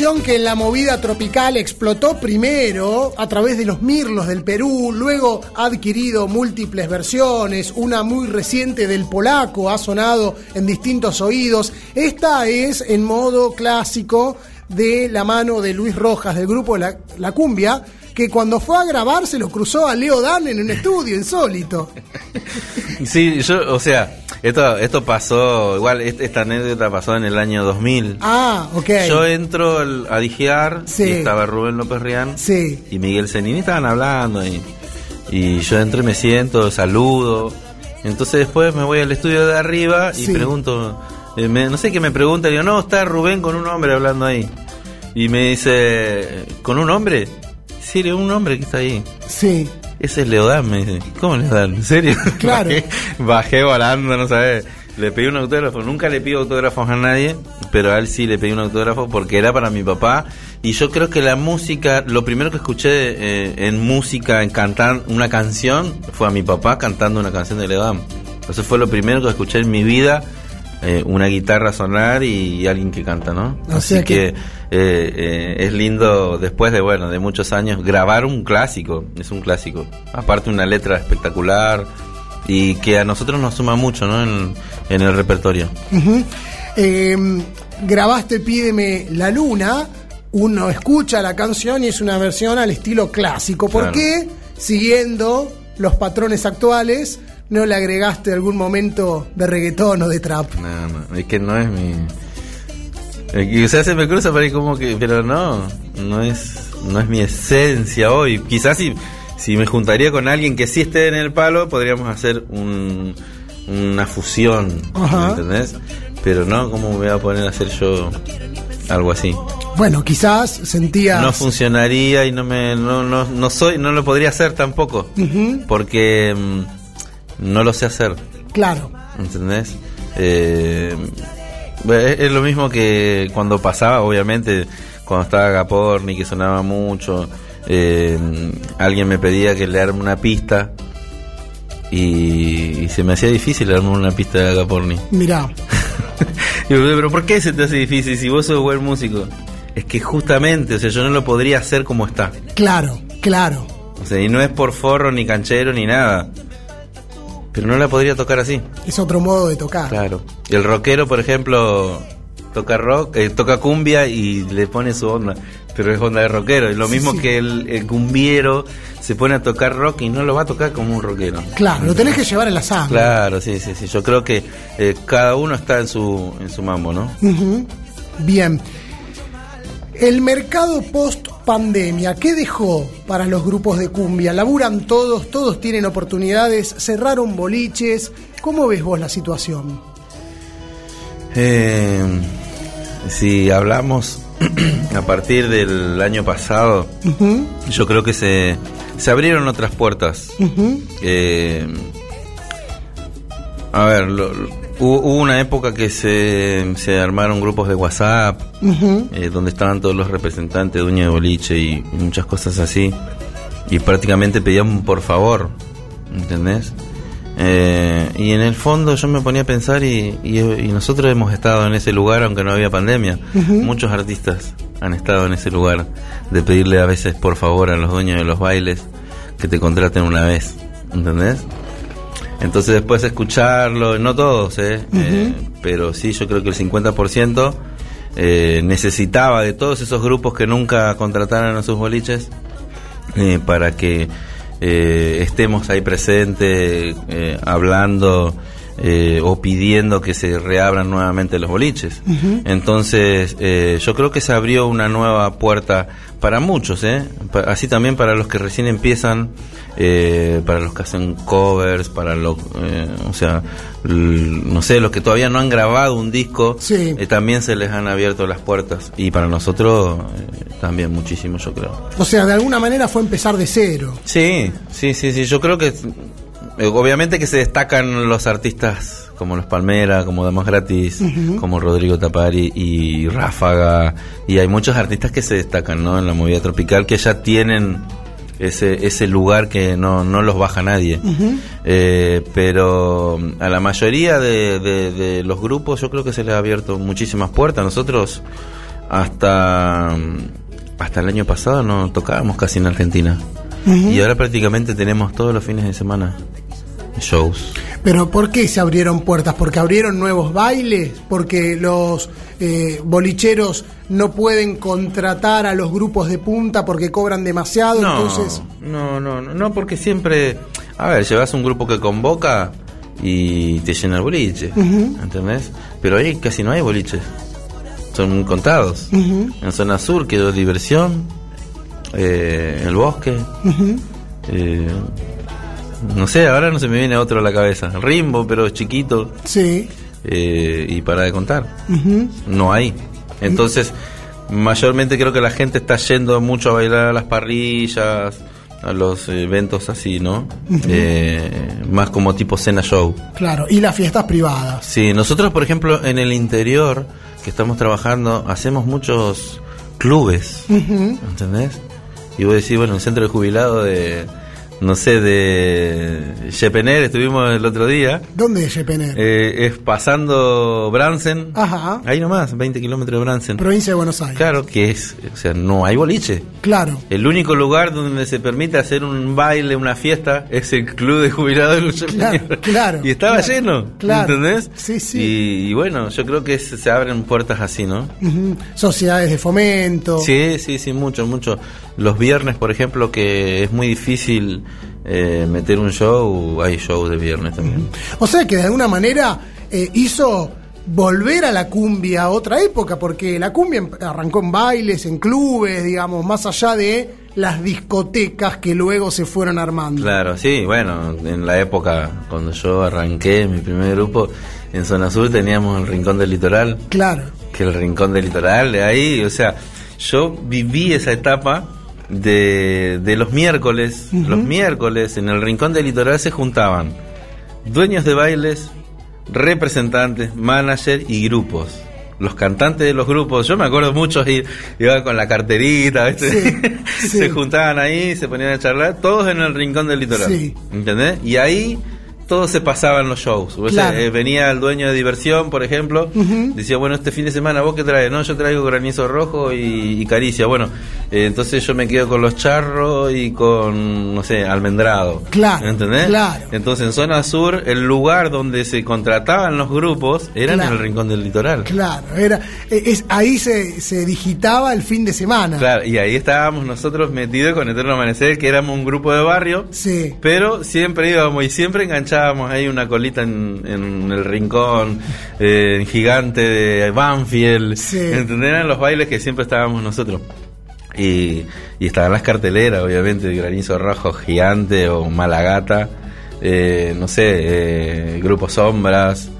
Que en la movida tropical explotó primero a través de los mirlos del Perú, luego ha adquirido múltiples versiones, una muy reciente del polaco ha sonado en distintos oídos. Esta es en modo clásico de la mano de Luis Rojas del grupo La, La Cumbia, que cuando fue a grabar se lo cruzó a Leo Dan en un estudio insólito. Sí, yo, o sea, esto, esto pasó, igual est- esta anécdota pasó en el año 2000. Ah, ok. Yo entro al- a digiar Sí. y estaba Rubén López Rián Sí. y Miguel Zenini estaban hablando y, y yo entro y me siento, saludo. Entonces después me voy al estudio de arriba y Sí. pregunto, eh, me- no sé qué me pregunta, digo, no, está Rubén con un hombre hablando ahí. Y me dice, ¿con un hombre? Sí, un hombre que está ahí. Sí. Ese es Leodán, me dice. ¿Cómo Leodán? ¿En serio? Claro. Bajé, bajé volando, no sabes. Le pedí un autógrafo. Nunca le pido autógrafos a nadie, pero a él sí le pedí un autógrafo porque era para mi papá. Y yo creo que la música, lo primero que escuché eh, en música, en cantar una canción, fue a mi papá cantando una canción de Leodán. Eso fue lo primero que escuché en mi vida. eh, una guitarra sonar y, alguien que canta, ¿no? O Así que- eh, eh, es lindo después de bueno de muchos años grabar un clásico es un clásico aparte una letra espectacular y que a nosotros nos suma mucho ¿no? en, en el repertorio. Eh, grabaste Pídeme la Luna, uno escucha la canción y es una versión al estilo clásico. ¿Por Claro. qué, siguiendo los patrones actuales, no le agregaste algún momento de reggaetón o de trap? no, no, es que no es mi eh, sea se me cruza para como que pero no no es, no es mi esencia hoy. Quizás si, si me juntaría con alguien que sí esté en el palo, podríamos hacer un, una fusión, Ajá. ¿entendés? Pero no, ¿cómo me voy a poner a hacer yo algo así? Bueno, quizás sentías. No funcionaría y no me no, no, no soy no lo podría hacer tampoco porque mm, no lo sé hacer claro. ¿entendés? Eh, es, lo mismo que cuando pasaba obviamente cuando estaba Agaporni que sonaba mucho eh, alguien me pedía que le arme una pista y, y se me hacía difícil armar una pista de Agaporni Mirá. Digo, pero ¿por qué se te hace difícil si vos sos buen músico? Es que justamente, o sea, yo no lo podría hacer como está. Claro, claro. O sea, y no es por forro, ni canchero, ni nada. Pero no la podría tocar así. Es otro modo de tocar. Claro. El rockero, por ejemplo, toca rock, eh, toca cumbia y le pone su onda. Pero es onda de rockero. Y lo Sí, mismo sí. que el, el cumbiero se pone a tocar rock y no lo va a tocar como un rockero. Claro, lo tenés que llevar en la sangre. Claro, sí, sí, sí. Yo creo que eh, cada uno está en su, en su mambo, ¿no? Bien. El mercado post pandemia, ¿qué dejó para los grupos de cumbia? ¿Laburan todos? ¿Todos tienen oportunidades? ¿Cerraron boliches? ¿Cómo ves vos la situación? Eh, si hablamos a partir del año pasado, yo creo que se, se abrieron otras puertas. Eh, a ver, lo- hubo, una época que se, se armaron grupos de WhatsApp, eh, donde estaban todos los representantes de Uña de Boliche y, y muchas cosas así. Y prácticamente pedían por favor, ¿entendés? Eh, y en el fondo yo me ponía a pensar y, y- y nosotros hemos estado en ese lugar aunque no había pandemia. Muchos artistas han estado en ese lugar de pedirle a veces por favor a los dueños de los bailes que te contraten una vez, ¿entendés? Entonces después escucharlo, no todos, ¿eh? Eh, pero sí yo creo que el 50% eh, necesitaba de todos esos grupos que nunca contrataran a sus boliches eh, para que eh, estemos ahí presentes, hablando eh, o pidiendo que se reabran nuevamente los boliches. Entonces, eh, yo creo que se abrió una nueva puerta para muchos, ¿eh? Pa- así también para los que recién empiezan, eh, para los que hacen covers, para los, eh, o sea, no sé, los que todavía no han grabado un disco, Sí. eh, también se les han abierto las puertas. Y para nosotros eh, también muchísimo, yo creo. O sea, de alguna manera fue empezar de cero. Sí, sí, sí, sí. Yo creo que obviamente que se destacan los artistas como los Palmera, como Damas Gratis, como Rodrigo Tapari y Ráfaga. Y hay muchos artistas que se destacan ¿no? en la movida tropical que ya tienen ese, ese lugar que no, no los baja nadie. Eh, pero a la mayoría de, de- de los grupos yo creo que se les ha abierto muchísimas puertas. Nosotros hasta, hasta el año pasado no tocábamos casi en Argentina. Y ahora prácticamente tenemos todos los fines de semana shows. Pero ¿por qué se abrieron puertas? ¿Porque abrieron nuevos bailes? ¿Porque los eh, bolicheros no pueden contratar a los grupos de punta porque cobran demasiado? No, Entonces, no, no, no, no, porque siempre, a ver, llevas un grupo que convoca y te llena el boliche, ¿entendés? Pero ahí casi no hay boliches, son contados. En zona sur quedó diversión, eh, el bosque, eh, no sé, ahora no se me viene otro a la cabeza, Rimbo, pero chiquito, sí. eh, y para de contar. No hay. Entonces, mayormente creo que la gente está yendo mucho a bailar a las parrillas, a los eventos así, ¿no? Eh, más como tipo cena show. Claro, y las fiestas privadas. Sí, nosotros, por ejemplo, en el interior que estamos trabajando, hacemos muchos clubes, ¿entendés? Y vos decís, bueno, un centro de jubilado de, no sé, de Chepener, estuvimos el otro día. ¿Dónde es Yepener? Eh, es pasando Bransen. Ajá. Ahí nomás, 20 kilómetros de Bransen. Provincia de Buenos Aires. Claro que es, o sea, no hay boliche. Claro. El único lugar donde se permite hacer un baile, una fiesta, es el club de jubilados de Lucha Claro, claro, Y estaba claro, lleno, claro. ¿entendés? Sí, sí. Y, y bueno, yo creo que se, se abren puertas así, ¿no? Sociedades de fomento. Sí, sí, sí, mucho, mucho. Los viernes, por ejemplo, que es muy difícil eh, meter un show, hay shows de viernes también. O sea que de alguna manera eh, hizo volver a la cumbia a otra época, porque la cumbia em- arrancó en bailes, en clubes, digamos, más allá de las discotecas que luego se fueron armando. Claro, sí, bueno, en la época cuando yo arranqué mi primer grupo en Zona Sur teníamos el Rincón del Litoral, Claro. que el Rincón del Litoral, de ahí, o sea, yo viví esa etapa de, de los miércoles, los miércoles en el Rincón del Litoral se juntaban dueños de bailes, representantes, manager y grupos. Los cantantes de los grupos, yo me acuerdo muchos ir, iban con la carterita, ¿viste? Sí, sí. se juntaban ahí, se ponían a charlar, todos en el rincón del litoral. Sí. ¿Entendés? Y ahí todos se pasaban los shows. Claro. eh, venía el dueño de diversión, por ejemplo, decía, bueno, este fin de semana, ¿vos qué traes? No, yo traigo granizo rojo y, y caricia. Bueno, eh, entonces yo me quedo con los charros y con, no sé, almendrado. Claro, ¿Entendés? claro. Entonces en zona sur, el lugar donde se contrataban los grupos era Claro. en el rincón del litoral. Claro, era, eh, es, ahí se, se digitaba el fin de semana. Claro, y ahí estábamos nosotros metidos con Eterno Amanecer, que éramos un grupo de barrio. Sí. Pero siempre íbamos y siempre enganchábamos ahí una colita en, en el rincón, eh, en gigante de Banfield. Sí. Eran los bailes que siempre estábamos nosotros. Y, y estaban las carteleras, obviamente, Granizo Rojo Gigante o Malagata, eh, no sé, eh, Grupo Sombras,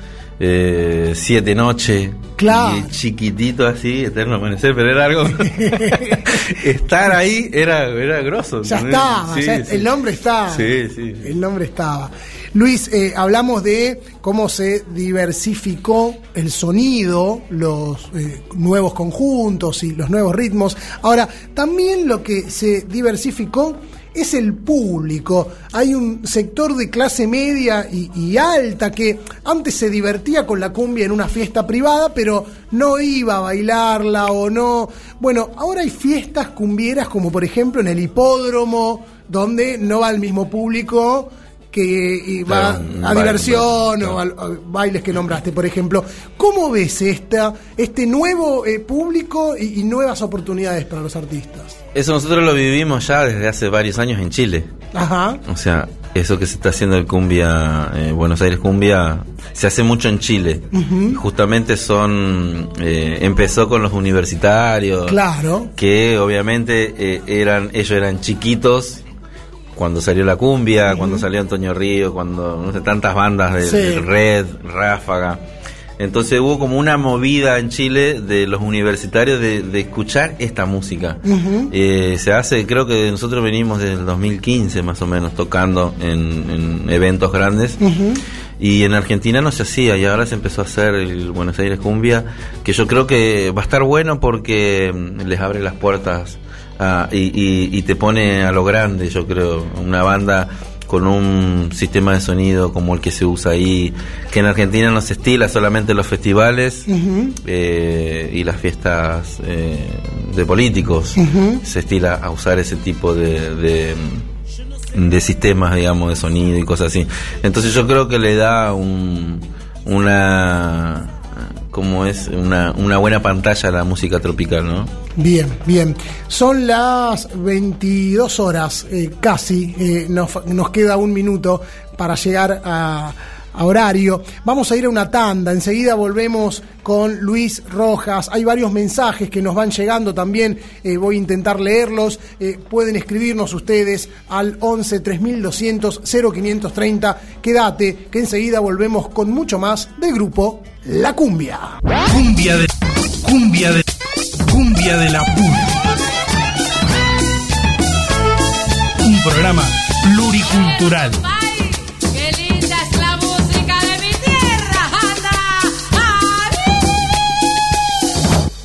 eh, Siete Noche. Claro. Y chiquitito así, Eterno Amanecer, pero era algo. Estar ahí era, era grosso. Ya ¿entendés? estaba, Sí, ya- sí. el nombre estaba. Sí, sí. El nombre estaba. Luis, eh, hablamos de cómo se diversificó el sonido, los eh, nuevos conjuntos y los nuevos ritmos. Ahora, también lo que se diversificó es el público. Hay un sector de clase media y, alta que antes se divertía con la cumbia en una fiesta privada, pero no iba a bailarla o no. Bueno, ahora hay fiestas cumbieras como por ejemplo en el hipódromo, donde no va el mismo público que va Claro, a diversión claro. o a, a bailes que nombraste, por ejemplo. ¿Cómo ves esta, este nuevo eh, público y, y nuevas oportunidades para los artistas? Eso nosotros lo vivimos ya desde hace varios años en Chile. Ajá. O sea, eso que se está haciendo el cumbia, eh, Buenos Aires cumbia, se hace mucho en Chile. Justamente son, eh, empezó con los universitarios. Claro. Que obviamente eh, eran, ellos eran chiquitos cuando salió la cumbia, cuando salió Antonio Río, cuando, no sé, tantas bandas de, Sí. de Red, Ráfaga. Entonces hubo como una movida en Chile de los universitarios de, de escuchar esta música. Eh, se hace, creo que nosotros venimos desde el 2015 más o menos tocando en, en eventos grandes. Y en Argentina no se hacía y ahora se empezó a hacer el Buenos Aires Cumbia, que yo creo que va a estar bueno porque mm, les abre las puertas ah, y, y- y te pone a lo grande, yo creo, una banda con un sistema de sonido como el que se usa ahí, que en Argentina no se estila solamente en los festivales eh, y las fiestas eh, de políticos, se estila a usar ese tipo de, de, de sistemas, digamos, de sonido y cosas así. Entonces yo creo que le da un, una, como es, una, buena pantalla la música tropical, ¿no? Bien, bien. Son las 22 horas, eh, casi. eh, nos, queda un minuto para llegar a, horario. Vamos a ir a una tanda. Enseguida volvemos con Luis Rojas. Hay varios mensajes que nos van llegando también. eh, voy a intentar leerlos. Pueden escribirnos ustedes al 11 3200 0530. Quédate, que enseguida volvemos con mucho más del grupo La Cumbia. Cumbia de. Cumbia de. Cumbia de la pura. Un programa pluricultural. ¡Ay! ¡Qué linda es la música de mi tierra!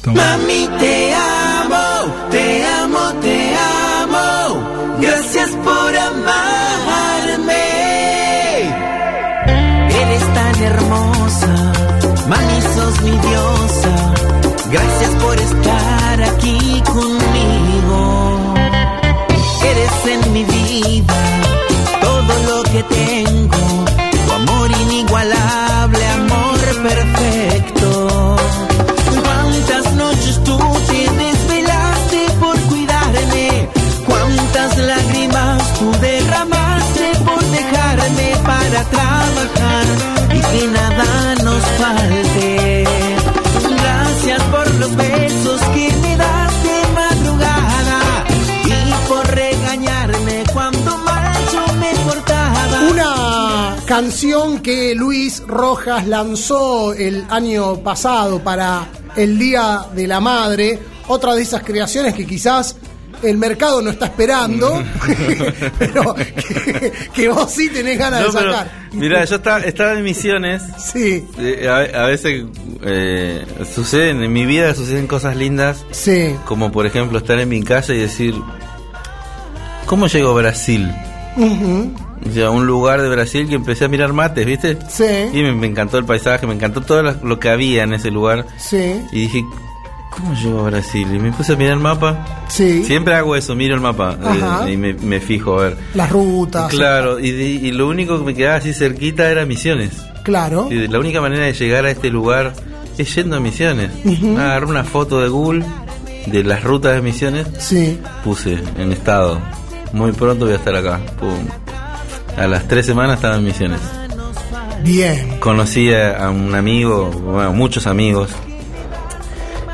Mami, te amo, te amo, te amo. Gracias por amarme. Mi diosa. Gracias por estar aquí conmigo. Eres en mi vida todo lo que tengo. Tu amor inigualable, amor perfecto. Cuántas noches tú te desvelaste por cuidarme. Cuántas lágrimas tú derramaste por dejarme para trabajar y que nada nos falte. Canción que Luis Rojas lanzó el año pasado para el Día de la Madre. Otra de esas creaciones que quizás el mercado no está esperando, pero que, que vos sí tenés ganas No, de pero, sacar. mirá, yo estaba, estaba en misiones. Sí. Eh, a, a veces eh, suceden, en mi vida suceden cosas lindas. Sí. Como por ejemplo estar en mi casa y decir, ¿cómo llego a Brasil? O sea, un lugar de Brasil que empecé a mirar mates, ¿viste? Sí. Y me, me encantó el paisaje, me encantó todo lo, que había en ese lugar. Sí. Y dije, ¿cómo llego a Brasil? Y me puse a mirar el mapa. Sí. Siempre hago eso, miro el mapa eh, y me, me fijo a ver. Las rutas. Claro, y, lo único que me quedaba así cerquita era Misiones. Claro. Y la única manera de llegar a este lugar es yendo a Misiones. Ujú. Agarré una foto de Google de las rutas de Misiones, Sí. puse en estado. Muy pronto voy a estar acá. Pum. A las tres semanas estaba en Misiones. Bien. Conocí a, un amigo, bueno, muchos amigos.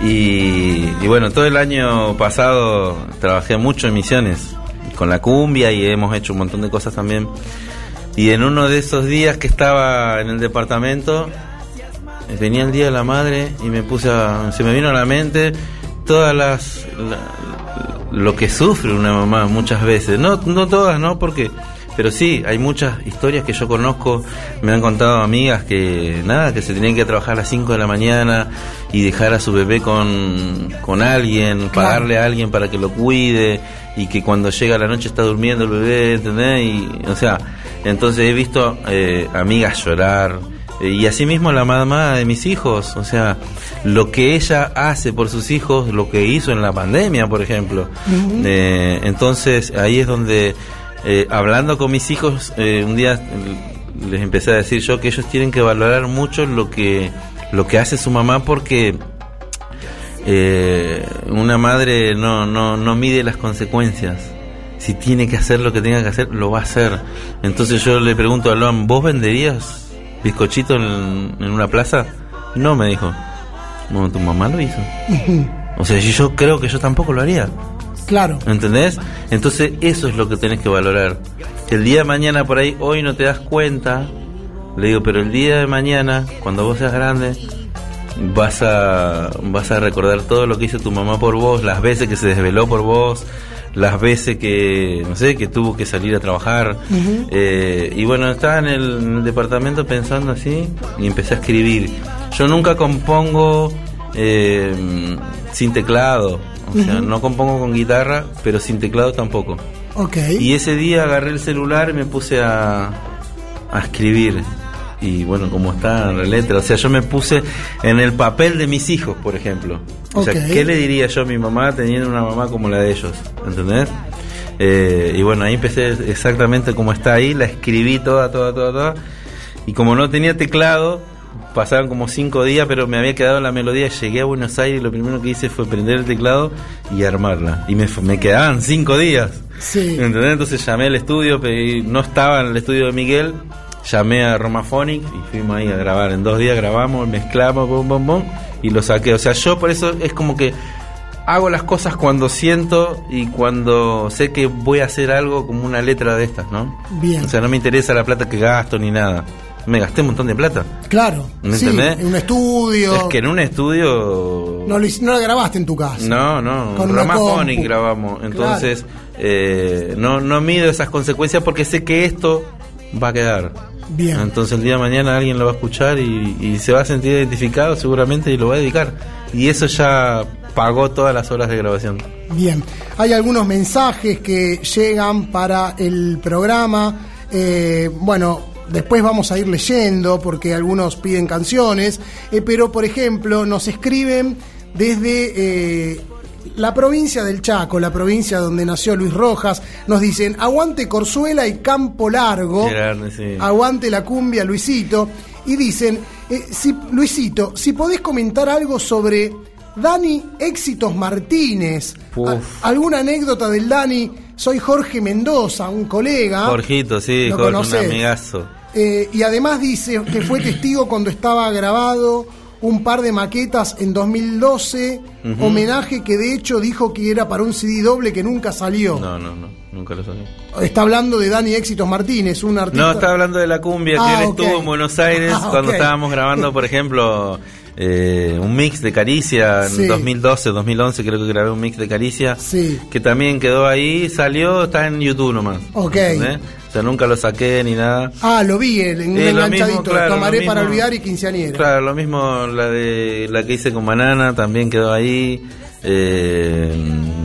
Y, y bueno, todo el año pasado trabajé mucho en Misiones, con la cumbia y hemos hecho un montón de cosas también. Y en uno de esos días que estaba en el departamento, venía el Día de la Madre y me puse a, se me vino a la mente todas las la- lo que sufre una mamá muchas veces no no todas no porque pero sí hay muchas historias que yo conozco me han contado amigas que nada que se tenían que trabajar a las 5 de la mañana y dejar a su bebé con, con alguien pagarle a alguien para que lo cuide y que cuando llega la noche está durmiendo el bebé ¿entendés? y o sea entonces he visto eh, amigas llorar eh, Y así mismo la mamá de mis hijos, o sea, lo que ella hace por sus hijos, lo que hizo en la pandemia, por ejemplo. Eh, entonces ahí es donde, eh, hablando con mis hijos, eh, un día les empecé a decir yo que ellos tienen que valorar mucho lo que, lo que hace su mamá porque eh, una madre no, no, no mide las consecuencias. Si tiene que hacer lo que tenga que hacer, lo va a hacer. Entonces yo le pregunto a Loan, ¿vos venderías bizcochito en, en una plaza? No, me dijo. Bueno, tu mamá lo hizo. O sea, yo creo que yo tampoco lo haría. Claro. ¿Entendés? Entonces eso es lo que tenés que valorar. El día de mañana por ahí, hoy no te das cuenta, le digo, pero el día de mañana, cuando vos seas grande, vas a, vas a recordar todo lo que hizo tu mamá por vos, las veces que se desveló por vos, las veces que, no sé, que tuvo que salir a trabajar. Eh, y bueno, estaba en el, en el departamento pensando así y empecé a escribir. Yo nunca compongo eh, sin teclado, o sea, no compongo con guitarra, pero sin teclado tampoco. Ok. Y ese día agarré el celular y me puse a, a escribir. Y bueno, como está en la letra, o sea, yo me puse en el papel de mis hijos, por ejemplo. O sea, Ok. ¿qué le diría yo a mi mamá teniendo una mamá como la de ellos? ¿Entendés? Eh, y bueno, ahí empecé exactamente como está ahí, la escribí toda, toda, toda, toda. Y como no tenía teclado, pasaron como cinco días, pero me había quedado la melodía. Llegué a Buenos Aires y lo primero que hice fue prender el teclado y armarla. Y me, me quedaban cinco días. Sí. ¿Entendés? Entonces llamé al estudio, pedí- no estaba en el estudio de Miguel, llamé a Romaphonic y fuimos ahí a grabar. En dos días grabamos, mezclamos, bom, bom, bom, y lo saqué. O sea, yo por eso es como que hago las cosas cuando siento y cuando sé que voy a hacer algo como una letra de estas, ¿no? Bien. O sea, no me interesa la plata que gasto ni nada. Me gasté un montón de plata. Claro. ¿Me sí, entendés? en un estudio. Es que en un estudio... No lo, no lo grabaste en tu casa. No, no, Con Ramaphonic grabamos. Entonces, eh, no, no mido esas consecuencias porque sé que esto va a quedar. Bien. Entonces el día de mañana alguien lo va a escuchar y, y se va a sentir identificado seguramente y lo va a dedicar. Y eso ya pagó todas las horas de grabación. Bien, hay algunos mensajes que llegan para el programa. Eh, bueno, después vamos a ir leyendo porque algunos piden canciones, eh, pero por ejemplo nos escriben desde eh, la provincia del Chaco, la provincia donde nació Luis Rojas. Nos dicen, aguante Corzuela y Campo Largo. Sí. Aguante la cumbia, Luisito. Y dicen, eh, si, Luisito, si podés comentar algo sobre Dani Éxitos Martínez. A- ¿Alguna anécdota del Dani? Soy Jorge Mendoza, un colega. Jorgito, sí, ¿Lo Jorge, un conocés? amigazo. Eh, y además dice que fue testigo cuando estaba grabado un par de maquetas en 2012 Ujú. homenaje que de hecho dijo que era para un CD doble que nunca salió. No, no, no, nunca lo sabía. Está hablanta de Dani Éxitos Martínez, un artista. No, estaba hablando de la cumbia, Ah, que él ok. estuvo en Buenos Aires Ah, cuando estábamos grabando, por ejemplo, eh, un mix de Caricia en Sí. 2012, 2011, creo que grabé un mix de Caricia, Sí. que también quedó ahí, salió, está en YouTube nomás. Ok. ¿entendés? O sea, nunca lo saqué ni nada. Ah, lo vi en un Eh, lo enganchadito. mismo, claro, Tomaré lo para olvidar y quinceañera. Claro, lo mismo la de la que hice con Banana también quedó ahí. Eh,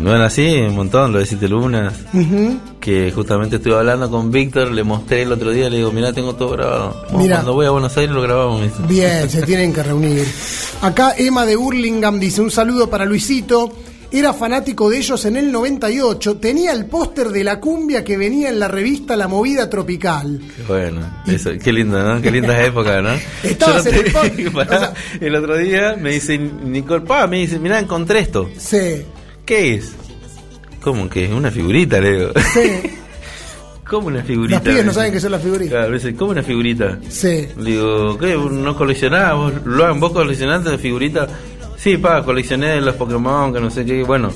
bueno, así, un montón, lo de Siete Lunas. Ujú. que justamente estuve hablando con Víctor, le mostré el otro día, le digo, mira, tengo todo grabado. Mirá. Cuando voy a Buenos Aires lo grabamos. Bien, se tienen que reunir. Acá Emma de Burlingame dice un saludo para Luisito. Era fanático de ellos en el 98. Tenía el póster de la cumbia que venía en la revista La Movida Tropical. Bueno, eso, qué lindo, ¿no? Qué lindas épocas, ¿no? Estabas Yo en el te- o sea- el otro día me dice Nicole, pa, me dice, mira, encontré esto. Sí, ¿Qué es? ¿Cómo que es? Una figurita, le digo. sí. ¿Cómo una figurita? Los pibes no saben que son las figuritas. Claro, ¿cómo una figurita? Sí. Le digo, ¿qué? ¿No coleccionás? ¿Vos, Luan, ¿Vos coleccionaste de figuritas? Sí, pa, coleccioné de los Pokémon, que no sé qué. Bueno,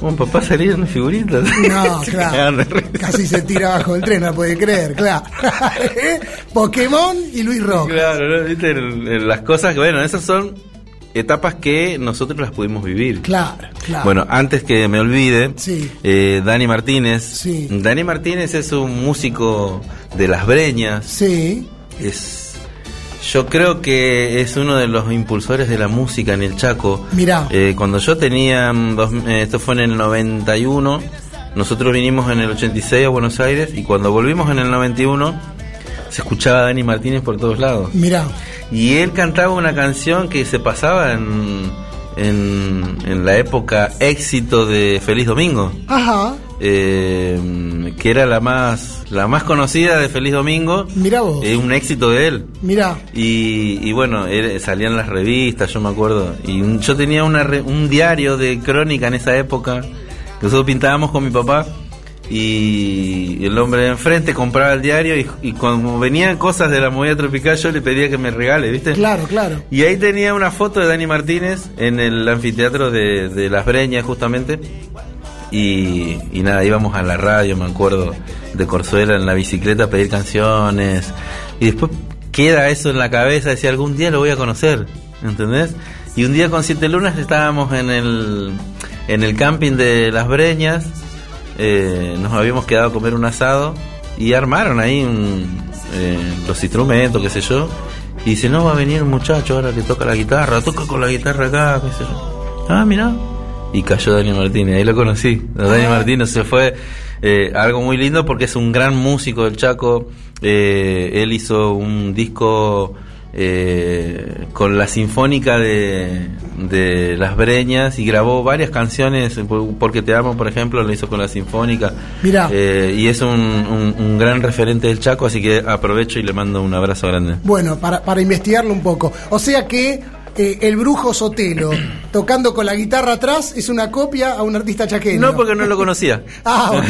¿cómo papá salía una figurita? No, claro. de. Casi se tira abajo del tren, no puede creer, claro. Pokémon y Luis Roca. Claro, ¿no? ¿Viste? El- el- las cosas que, bueno, esas son etapas que nosotros las pudimos vivir. Claro, claro. Bueno, antes que me olvide, Sí. eh, Dani Martínez. Sí. Dani Martínez es un músico de Las Breñas. Sí, Es, yo creo que es uno de los impulsores de la música en el Chaco. Mirá. Eh, cuando yo tenía, mm, dos- eh, esto fue en el 91, nosotros vinimos en el 86 a Buenos Aires y cuando volvimos en el 91 se escuchaba a Dani Martínez por todos lados. mirá. Y él cantaba una canción que se pasaba en, en, en la época éxito de Feliz Domingo, Ajá, eh, que era la más, la más conocida de Feliz Domingo, mirá vos. eh, un éxito de él. Mirá. Y, y bueno, él, salían las revistas, yo me acuerdo. Y un- yo tenía una re- un diario de crónica en esa época, que nosotros pintábamos con mi papá. Y el hombre de enfrente compraba el diario y, y cuando venían cosas de la movida tropical yo le pedía que me regale, ¿viste? Claro, claro. Y ahí tenía una foto de Dani Martínez en el anfiteatro de, de Las Breñas justamente. Y, nada, íbamos a la radio, me acuerdo, de Corzuela en la bicicleta a pedir canciones. Y después queda eso en la cabeza, decía, algún día lo voy a conocer, ¿entendés? Y un día con Siete Lunas estábamos en el, en el camping de Las Breñas, eh, nos habíamos quedado a comer un asado y armaron ahí un, eh, los instrumentos, qué sé yo. Y dice, no, va a venir un muchacho ahora que toca la guitarra, toca con la guitarra acá, qué sé yo. Ah, mira. Y cayó Dani Martínez, ahí lo conocí. Dani Martínez se fue eh, algo muy lindo porque es un gran músico del Chaco. Eh, él hizo un disco eh, con la sinfónica de, de Las Breñas y grabó varias canciones. por- Porque te amo, por ejemplo, lo hizo con la sinfónica. Mirá. Eh, y es un, un- un gran referente del Chaco, así que aprovecho y le mando un abrazo grande. Bueno, para, para investigarlo un poco. O sea que eh, el brujo Sotelo, tocando con la guitarra atrás, es una copia a un artista chaqueño. No, porque no lo conocía. Ah, ok.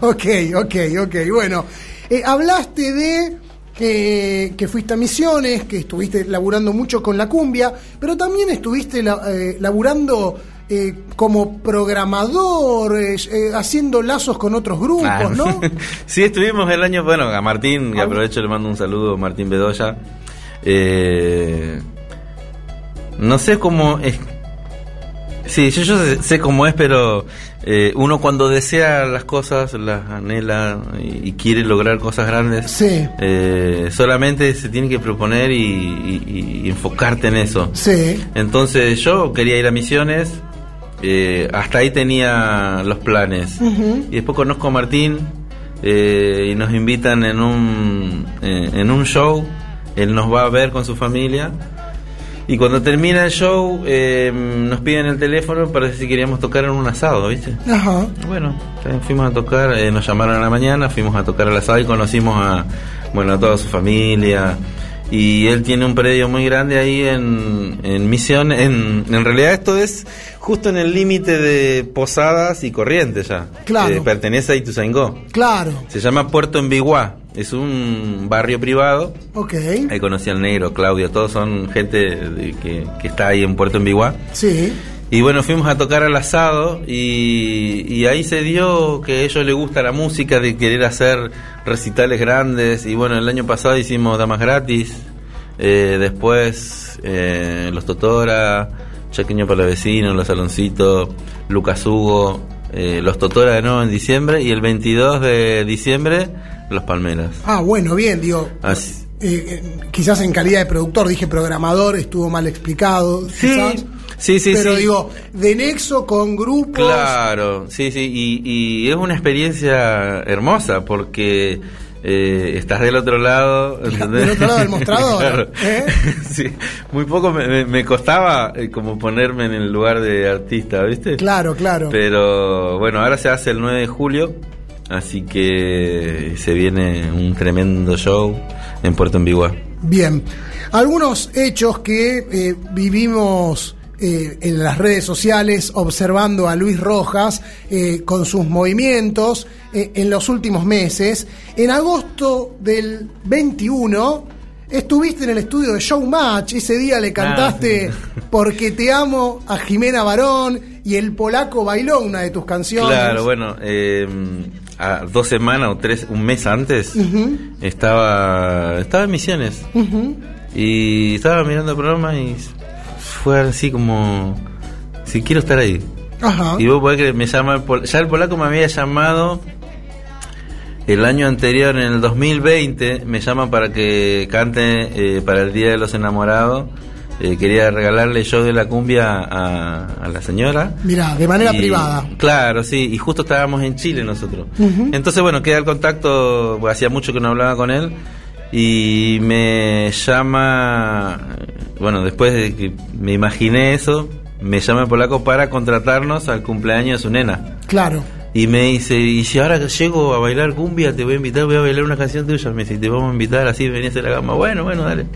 ok, ok, ok. Bueno, eh, hablaste de que, que fuiste a Misiones, que estuviste laburando mucho con la cumbia, pero también estuviste la- eh, laburando eh, como programador, eh, eh, haciendo lazos con otros grupos, Ah, ¿no? sí, estuvimos el año, bueno, a Martín, que aprovecho, le mando un saludo, Martín Bedoya. Eh, no sé cómo es. Sí, yo, yo sé, sé cómo es, pero eh, uno cuando desea las cosas, las anhela y, y quiere lograr cosas grandes, Sí. eh, solamente se tiene que proponer y, y- y enfocarte en eso. Sí. Entonces yo quería ir a Misiones, eh, hasta ahí tenía los planes. Y después conozco a Martín eh, y nos invitan en un, eh, en un show. Él nos va a ver con su familia. Y cuando termina el show, eh, nos piden el teléfono para si queríamos tocar en un asado, ¿viste? Ajá. Bueno, fuimos a tocar, eh, nos llamaron a la mañana, fuimos a tocar al asado y conocimos a, bueno, a toda su familia. Y él tiene un predio muy grande ahí en, en Misión. En, en realidad esto es justo en el límite de Posadas y Corrientes ya. Claro. Eh, pertenece a Ituzaingó. Claro, Se llama Puerto Enviguá. Es un barrio privado. ok. Ahí conocí al negro, Claudio, todos son gente de- que, que está ahí en Puerto Enviguá. Sí, Y bueno, fuimos a tocar al asado y, y ahí se dio que a ellos les gusta la música, de querer hacer recitales grandes. Y bueno, el año pasado hicimos Damas Gratis, eh, después eh, Los Totora, Chaqueño para los vecinos, Los Saloncitos, Lucas Hugo, eh, Los Totora de nuevo en diciembre y el 22 de diciembre Los Palmeras. Ah, bueno, bien, digo. Así- eh, eh, quizás en calidad de productor, dije programador, estuvo mal explicado. quizás. Sí, sí, Pero sí. digo, de nexo con grupos. Claro, sí, sí, y, y es una experiencia hermosa porque eh, estás del otro lado. ¿entendés? Del otro lado del mostrador, Claro. ¿eh? Sí, muy poco me, costaba eh, como ponerme en el lugar de artista, ¿viste? Claro, claro. Pero bueno, ahora se hace el 9 de julio, así que se viene un tremendo show en Puerto Envigua. Bien. Algunos hechos que eh, vivimos eh, en las redes sociales observando a Luis Rojas eh, con sus movimientos eh, en los últimos meses. En agosto del 21 estuviste en el estudio de Showmatch. Ese día le cantaste Ah, sí. Porque te amo a Jimena Barón y el polaco bailó una de tus canciones. Claro, bueno, eh, a dos semanas o tres, un mes antes, estaba, estaba en Misiones y estaba mirando el programa y fue así como, si quiero estar ahí. Ajá. Y vos podés creer, me llama, el ya el polaco me había llamado el año anterior, en el 2020, me llama para que cante eh, para el Día de los Enamorados. Eh, quería regalarle yo de la cumbia a, a la señora. Mirá, de manera Y- privada. Claro, sí, y justo estábamos en Chile nosotros. Entonces, bueno, queda el contacto, pues, hacía mucho que no hablaba con él, y me llama, bueno, después de que me imaginé eso, me llama el polaco para contratarnos al cumpleaños de su nena. Claro. Y me dice, y si ahora que llego a bailar cumbia, te voy a invitar, voy a bailar una canción tuya. Me dice, te vamos a invitar, así venís a la gama. Bueno, bueno, dale.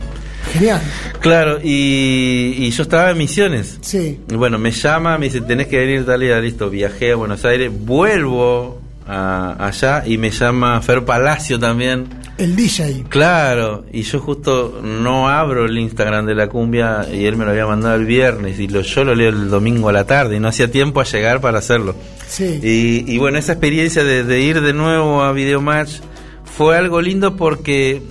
Genial. Claro, y, y yo estaba en Misiones. Sí. Y Bueno, me llama, me dice, tenés que venir tal día, listo, viajé a Buenos Aires, vuelvo a- allá y me llama Fer Palacio también. El DJ. Claro, y yo justo no abro el Instagram de la cumbia y él me lo había mandado el viernes y lo, yo lo leo el domingo a la tarde y no hacía tiempo a llegar para hacerlo. Sí. Y, y bueno, esa experiencia de, de ir de nuevo a Videomatch fue algo lindo porque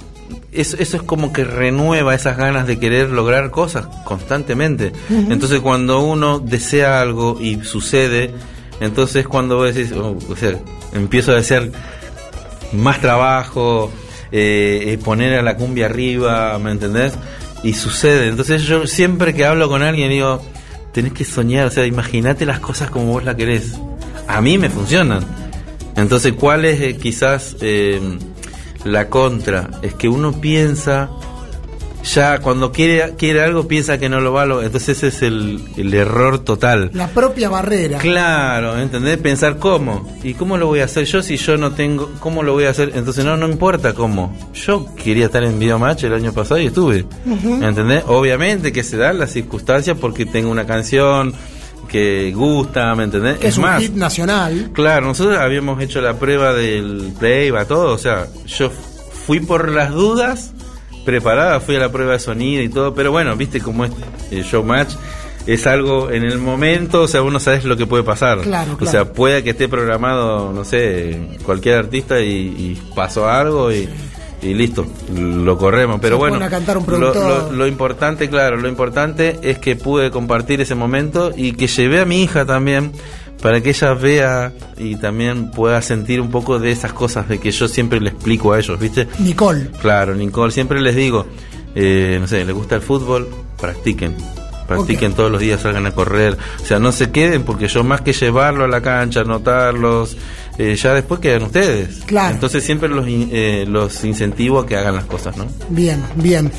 eso, eso es como que renueva esas ganas de querer lograr cosas constantemente. Entonces cuando uno desea algo y sucede, entonces cuando vos decís, oh, o sea, empiezo a desear más trabajo, eh, poner a la cumbia arriba, ¿me entendés? Y sucede. Entonces yo siempre que hablo con alguien digo, tenés que soñar, o sea, imagínate las cosas como vos las querés. A mí me funcionan. Entonces, ¿cuál es eh, quizás eh, la contra? Es que uno piensa, ya cuando quiere, quiere algo, piensa que no lo va a lograr. Entonces ese es el, el error total. La propia barrera. Claro, ¿entendés? Pensar cómo. ¿Y cómo lo voy a hacer yo si yo no tengo... ¿Cómo lo voy a hacer? Entonces no, no importa cómo. Yo quería estar en Videomatch el año pasado y estuve. Ujú. ¿Entendés? Obviamente que se dan las circunstancias porque tengo una canción que gusta, ¿me entendés? Que es, un hit nacional. Claro, nosotros habíamos hecho la prueba del playback, todo, o sea, yo fui por las dudas, preparada, fui a la prueba de sonido y todo, pero bueno, viste cómo es el showmatch, es algo en el momento, o sea, uno sabes lo que puede pasar. Claro, O sea, puede que esté programado, no sé, cualquier artista y, y pasó algo y, y listo, lo corremos, pero Se bueno, cantar un lo- lo- lo importante, claro, lo importante es que pude compartir ese momento y que llevé a mi hija también para que ella vea y también pueda sentir un poco de esas cosas de que yo siempre le explico a ellos, ¿viste? Nicole. Claro, Nicole, siempre les digo, eh, no sé, les gusta el fútbol, practiquen. Practiquen todos los días, salgan a correr. O sea, no se queden porque yo más que llevarlo a la cancha, anotarlos, eh, ya después quedan ustedes. Claro. Entonces siempre los, eh, los incentivo a que hagan las cosas, ¿no? Bien, bien.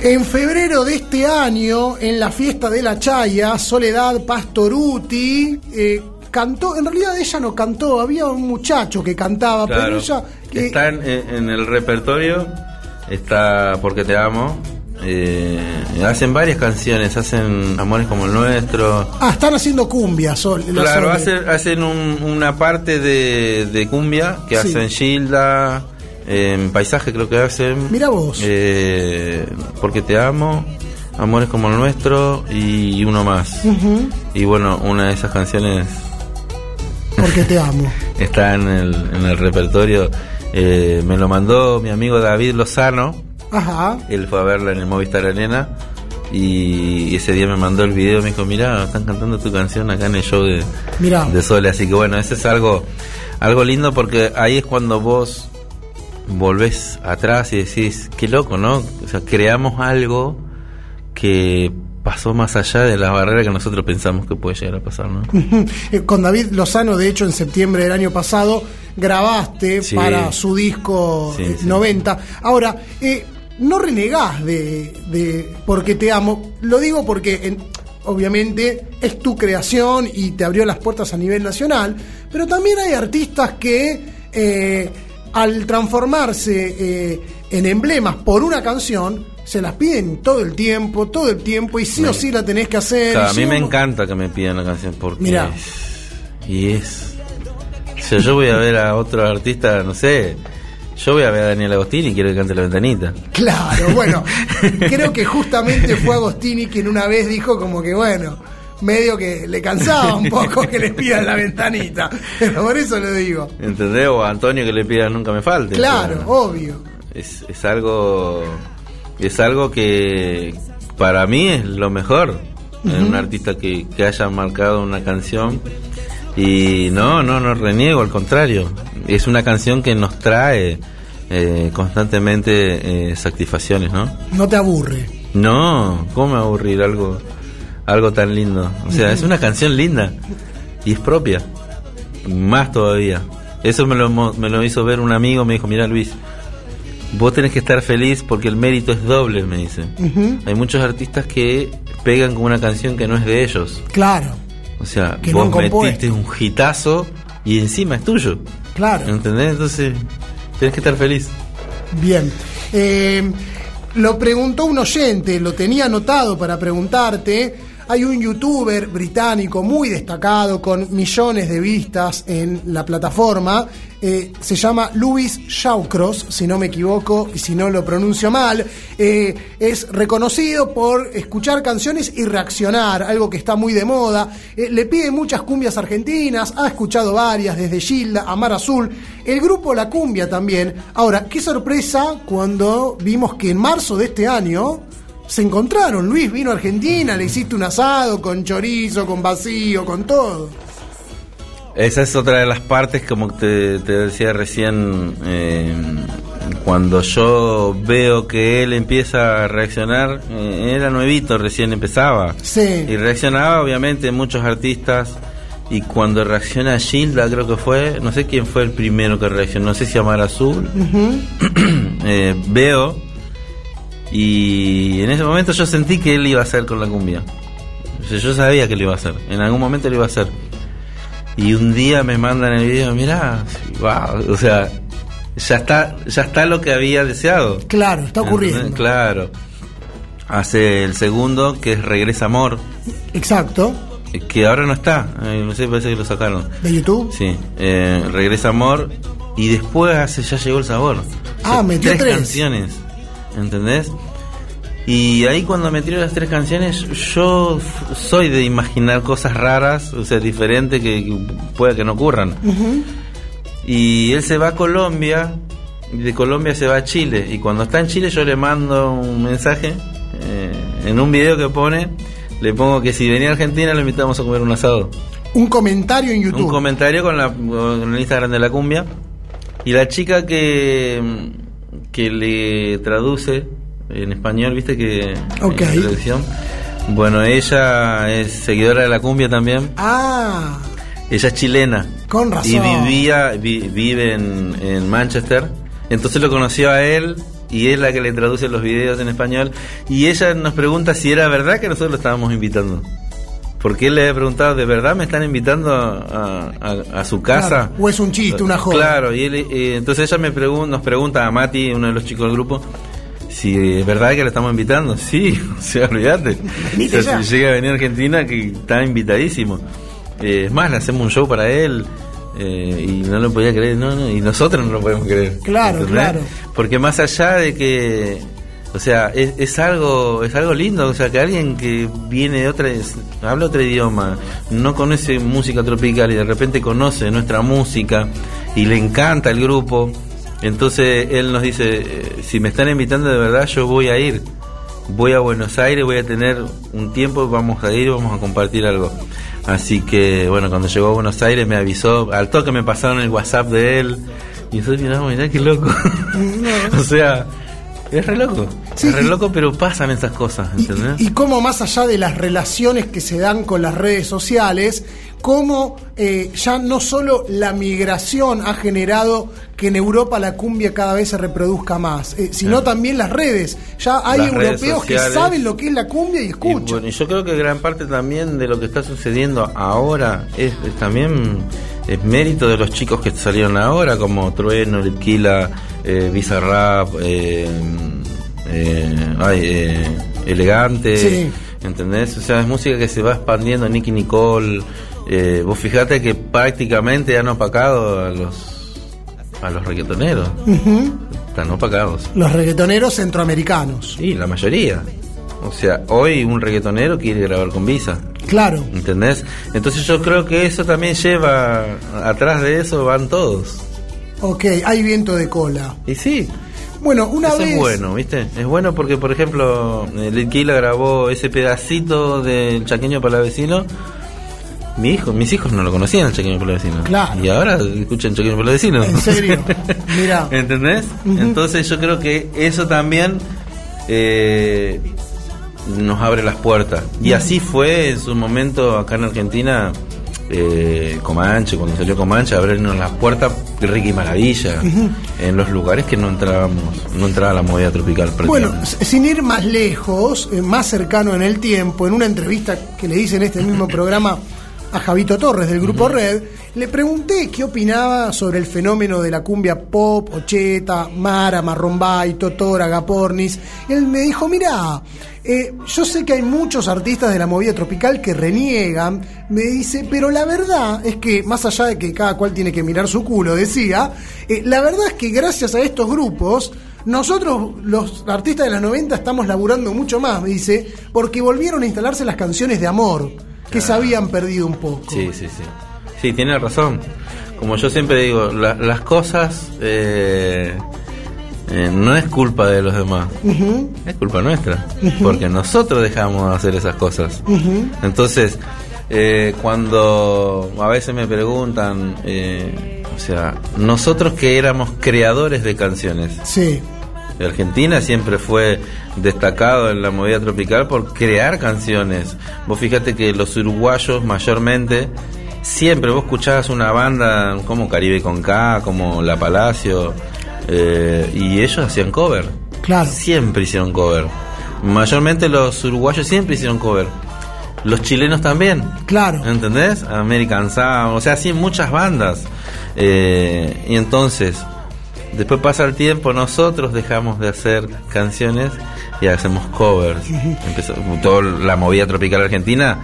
En febrero de este año, en la fiesta de la Chaya, Soledad Pastoruti eh, cantó, en realidad ella no cantó, había un muchacho que cantaba, Claro. pero ella... eh, Está en, en el repertorio está Porque te amo. Eh, hacen varias canciones, hacen Amores como el nuestro. Ah, están haciendo cumbia, Sol. la Claro, hacen, hacen un- una parte de, de cumbia que Sí. hacen Gilda, en Paisaje creo que hacen. Mira vos. Eh, porque te amo, Amores como el nuestro y uno más. Y bueno, una de esas canciones Porque te amo. está en el, en el repertorio. Eh, me lo mandó mi amigo David Lozano. Ajá. Él fue a verla en el Movistar Arena. Y ese día me mandó el video. Me dijo: Mira, están cantando tu canción acá en el show de, Mirá. de Sole. Así que bueno, ese es algo, algo lindo porque ahí es cuando vos volvés atrás y decís: Qué loco, ¿no? O sea, creamos algo que pasó más allá de las barreras que nosotros pensamos que puede llegar a pasar, ¿no? Eh, Con David Lozano, de hecho, en septiembre del año pasado, grabaste Sí. para su disco Sí, eh, sí. 90. Ahora, eh, no renegás de, de Porque te amo. Lo digo porque, en- obviamente, es tu creación y te abrió las puertas a nivel nacional, pero también hay artistas que, eh, al transformarse eh, en emblemas por una canción, se las piden todo el tiempo, todo el tiempo, y sí o sí la tenés que hacer. Claro, a sí mí me no- encanta que me pidan la canción porque Mirá. y es o sea yo voy a ver a otro artista no sé yo voy a ver a Daniel Agostini y quiero que cante la ventanita Claro, bueno, creo que justamente fue Agostini quien una vez dijo como que bueno, medio que le cansaba un poco que le pidan la ventanita, pero por eso lo digo. ¿entendés? o a Antonio que le pida nunca me falte Claro, obvio. es, es algo es algo que para mí es lo mejor en un artista que, que haya marcado una canción y no no no reniego al contrario es una canción que nos trae eh, constantemente eh, satisfacciones no No te aburre. no cómo me aburrir algo algo tan lindo. O sea es una canción linda y es propia más todavía. Eso me lo, me lo hizo ver un amigo me dijo mira Luis vos tenés que estar feliz porque el mérito es doble me dice. Hay muchos artistas que pegan con una canción que no es de ellos. Claro, o sea Que vos metiste un hitazo y encima es tuyo. Claro. ¿entendés? entonces tenés que estar feliz. Bien. Eh, lo preguntó un oyente, lo tenía anotado para preguntarte. Hay un youtuber británico muy destacado con millones de vistas en la plataforma. eh, se llama Louis Shawcross, si no me equivoco y si no lo pronuncio mal. Eh, es reconocido por escuchar canciones y reaccionar, algo que está muy de moda. Eh, le pide muchas cumbias argentinas, ha escuchado varias, desde Gilda a Mar Azul. El grupo La Cumbia también. Ahora, qué sorpresa cuando vimos que en marzo de este año se encontraron. Luis vino a Argentina, le hiciste un asado con chorizo, con vacío, con todo. Esa es otra de las partes, como te, te decía recién, eh, cuando yo veo que él empieza a reaccionar, eh, era nuevito, recién empezaba. Sí. Y reaccionaba, obviamente, muchos artistas. Y cuando reacciona Gilda, creo que fue, no sé quién fue el primero que reaccionó, no sé si Amar Azul, eh, veo. Y en ese momento yo sentí que él iba a hacer con la cumbia. O sea, yo sabía que lo iba a hacer, en algún momento lo iba a hacer. Y un día me mandan el video, mirá, wow, o sea, ya está, ya está lo que había deseado. Claro, está ocurriendo. ¿Entendés? Claro. Hace el segundo, que es Regresa Amor, Exacto. que ahora no está, no sé, parece que lo sacaron. ¿De YouTube? Sí, eh, Regresa Amor, y después hace, ya llegó el sabor. Ah, metió tres. canciones, ¿entendés? Y ahí cuando me tiró las tres canciones, yo soy de imaginar cosas raras, o sea, diferentes que, que pueda que no ocurran. Y él se va a Colombia, y de Colombia se va a Chile. Y cuando está en Chile yo le mando un mensaje, eh, en un video que pone, le pongo que si venía a Argentina lo invitamos a comer un asado. Un comentario en YouTube. Un comentario con, la, con el Instagram de la cumbia. Y la chica que, que le traduce en español, viste que... Ok. en la traducción, bueno, ella es seguidora de la cumbia también. Ah, Ella es chilena. Con razón. Y vivía, vi- vive en, en Manchester. Entonces lo conoció a él y es la que le traduce los videos en español. Y ella nos pregunta si era verdad que nosotros lo estábamos invitando. Porque él le había preguntado, ¿de verdad me están invitando a, a- a su casa? Claro, o es un chiste, una joda. Claro, y él, eh, entonces ella me pregun- nos pregunta a Mati, uno de los chicos del grupo, si es verdad que le estamos invitando, sí, o sea, olvídate. O sea, si llega a venir a Argentina, que está invitadísimo. Eh, es más, le hacemos un show para él. eh, y no lo podía creer, no, no, y nosotros no lo podemos creer. Claro, claro. Porque más allá de que, o sea, es, es algo, es algo lindo, o sea, que alguien que viene de otra, habla otro idioma, no conoce música tropical y de repente conoce nuestra música y le encanta el grupo, entonces él nos dice, eh, si me están invitando de verdad, yo voy a ir. Voy a Buenos Aires, voy a tener un tiempo, vamos a ir, vamos a compartir algo. Así que, bueno, cuando llegó a Buenos Aires me avisó, al toque me pasaron el WhatsApp de él. Y nosotros miramos, mirá qué loco. o sea, es re loco. Sí, re y- loco, pero pasan esas cosas, ¿entendés? Y cómo más allá de las relaciones que se dan con las redes sociales, cómo eh, ya no solo la migración ha generado que en Europa la cumbia cada vez se reproduzca más, eh, sino también las redes. Ya hay Las europeos que saben lo que es la cumbia y Y, escuchan. bueno, y yo creo que gran parte también de lo que está sucediendo ahora es, es también es mérito de los chicos que salieron ahora, como Trueno, Litquila, eh, Bizarrap, eh, eh, ay, eh, Elegante, Sí. ¿entendés? O sea, es música que se va expandiendo, Nicky Nicole. eh, vos fijate que prácticamente han opacado a los a los reggaetoneros. Están opacados. Los reggaetoneros centroamericanos. Sí, la mayoría. O sea, hoy un reggaetonero quiere grabar con Visa. Claro. ¿Entendés? Entonces yo creo que eso también lleva, atrás de eso van todos. Ok, hay viento de cola. Y sí, Bueno, una eso vez. es bueno, ¿viste? Es bueno porque, por ejemplo, eh, Lil Kila grabó ese pedacito del Chaqueño para vecino. Mi hijo, mis hijos no lo conocían el Chaqueño para vecino. Claro. Y ahora escuchan Chaqueño para vecino. En serio. Mira. ¿Entendés? Entonces yo creo que eso también eh, nos abre las puertas. Y así fue en su momento acá en Argentina, eh, Comanche, cuando salió Comanche, abrirnos las puertas Ricky Maravilla, en los lugares que no entrábamos, no entraba la movida tropical. Bueno, sin ir más lejos, eh, más cercano en el tiempo, en una entrevista que le hice en este mismo programa a Javito Torres del Grupo Red, le pregunté qué opinaba sobre el fenómeno de la cumbia pop, ocheta, Mara, Marrombay, Totora, Gapornis. Él me dijo, mira, yo sé que hay muchos artistas de la movida tropical que reniegan, me dice, pero la verdad es que, más allá de que cada cual tiene que mirar su culo, decía, eh, la verdad es que gracias a estos grupos, nosotros, los artistas de los 90, estamos laburando mucho más, me dice, porque volvieron a instalarse las canciones de amor, que se habían perdido un poco. Sí, sí, sí. Sí, tiene razón. Como yo siempre digo, la- las cosas eh, eh, no es culpa de los demás, es culpa nuestra, porque nosotros dejamos de hacer esas cosas. Entonces, eh, cuando a veces me preguntan, eh, o sea, nosotros que éramos creadores de canciones, Sí, Argentina siempre fue destacado en la movida tropical por crear canciones. Vos fíjate que los uruguayos mayormente, siempre vos escuchabas una banda como Caribe con K, como La Palacio, eh, y ellos hacían cover. Claro. Siempre hicieron cover. Mayormente los uruguayos siempre hicieron cover. Los chilenos también. claro. ¿Entendés? American Sound, o sea, sí, muchas bandas. Eh, y entonces, después pasa el tiempo, nosotros dejamos de hacer canciones y hacemos covers. Empezó, toda la movida tropical argentina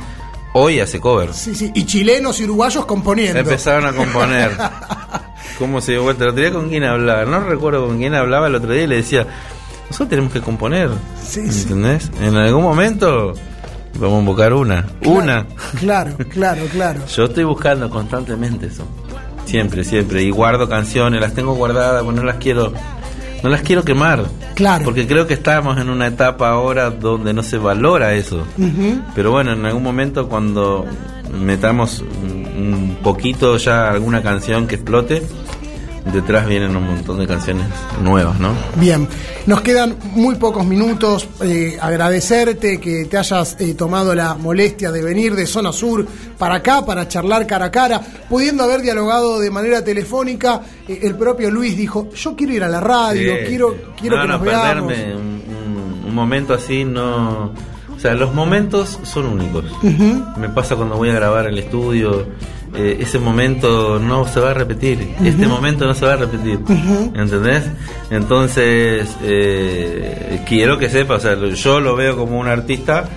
hoy hace covers. Sí, sí. Y chilenos y uruguayos componiendo. Empezaron a componer. ¿Cómo se dio vuelta? El otro día con quién hablaba, no recuerdo con quién hablaba el otro día y le decía, nosotros tenemos que componer. Sí. ¿Entendés? En algún momento vamos a invocar una. Una. Claro, claro, claro. Yo estoy buscando constantemente eso. Siempre, siempre. Y guardo canciones, las tengo guardadas, pues no las quiero, no las quiero quemar. Claro. Porque creo que estamos en una etapa ahora donde no se valora eso. Pero bueno, en algún momento cuando metamos un poquito ya alguna canción que explote, detrás vienen un montón de canciones nuevas, ¿no? Bien, nos quedan muy pocos minutos. eh, agradecerte que te hayas eh, tomado la molestia de venir de Zona Sur para acá, para charlar cara a cara, pudiendo haber dialogado de manera telefónica. eh, el propio Luis dijo, yo quiero ir a la radio, Sí. quiero, quiero No, que no, nos veamos. perderme un, un- momento así no... O sea, los momentos son únicos. Me pasa cuando voy a grabar el estudio eh, ese momento no se va a repetir. Este momento no se va a repetir. ¿Entendés? Entonces, eh, quiero que sepas, o sea, yo lo veo como un artista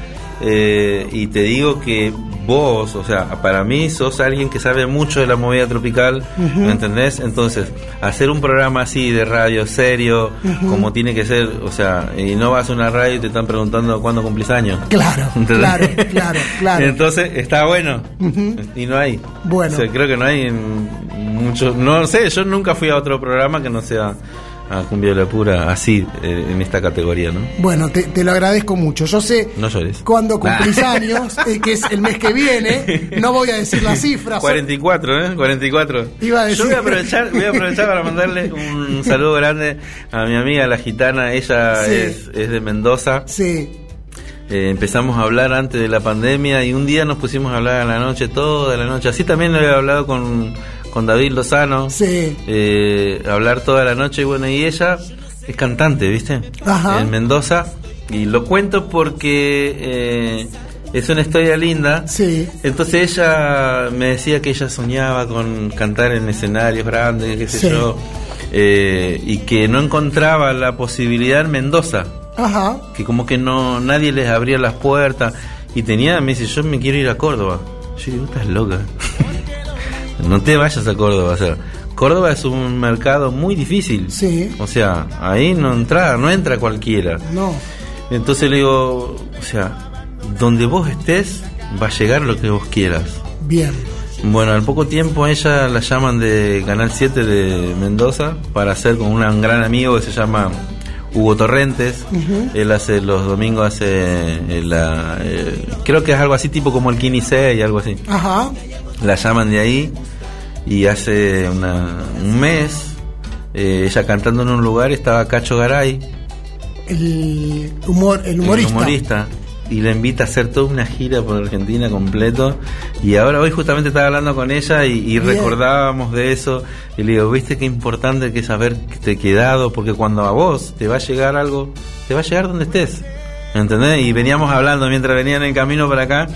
eh, y te digo que vos, o sea, para mí sos alguien que sabe mucho de la movida tropical, ¿me entendés? Entonces, hacer un programa así de radio serio, como tiene que ser, o sea, y no vas a una radio y te están preguntando cuándo cumplís años. Claro, ¿Entendés? claro, claro, claro. Entonces, está bueno. Y no hay. Bueno. O sea, creo que no hay mucho, no sé, yo nunca fui a otro programa que no sea a Cumbia de la Pura así, eh, en esta categoría, ¿no? Bueno, te, te lo agradezco mucho. Yo sé No llores. cuando cumplís años, eh, que es el mes que viene, no voy a decir las cifras. 44, ¿eh? 44. Iba a decir- Yo voy a aprovechar, voy a aprovechar para mandarle un saludo grande a mi amiga la gitana. Ella Sí. es, es de Mendoza. Sí, Eh, empezamos a hablar antes de la pandemia y un día nos pusimos a hablar a la noche, toda la noche. Así también lo había hablado con, con David Lozano. sí. eh, hablar toda la noche y bueno y ella es cantante viste Ajá. en Mendoza y lo cuento porque eh, es una historia linda Sí. entonces ella me decía que ella soñaba con cantar en escenarios grandes qué sé Sí. yo eh, y que no encontraba la posibilidad en Mendoza Ajá. que como que no nadie les abría las puertas y tenía me dice yo me quiero ir a Córdoba yo digo estás loca no te vayas a Córdoba o sea Córdoba es un mercado muy difícil Sí. o sea ahí no entra no entra cualquiera No. entonces le digo o sea donde vos estés va a llegar lo que vos quieras Bien. bueno, al poco tiempo ella la llaman de Canal 7 de Mendoza para hacer con un gran amigo que se llama Hugo Torrentes. Él hace los domingos, hace eh, la, eh, creo que es algo así tipo como el Kini y algo así. Ajá. La llaman de ahí y hace una- un mes eh, ella cantando en un lugar estaba Cacho Garay, El, humor, el humorista. el humorista, y la invita a hacer toda una gira por Argentina completo. Y ahora hoy justamente estaba hablando con ella y, recordábamos de eso. Y le digo, viste qué importante que es haberte quedado, porque cuando a vos te va a llegar algo, te va a llegar donde estés. ¿Entendés? Y veníamos hablando mientras venían en camino para acá.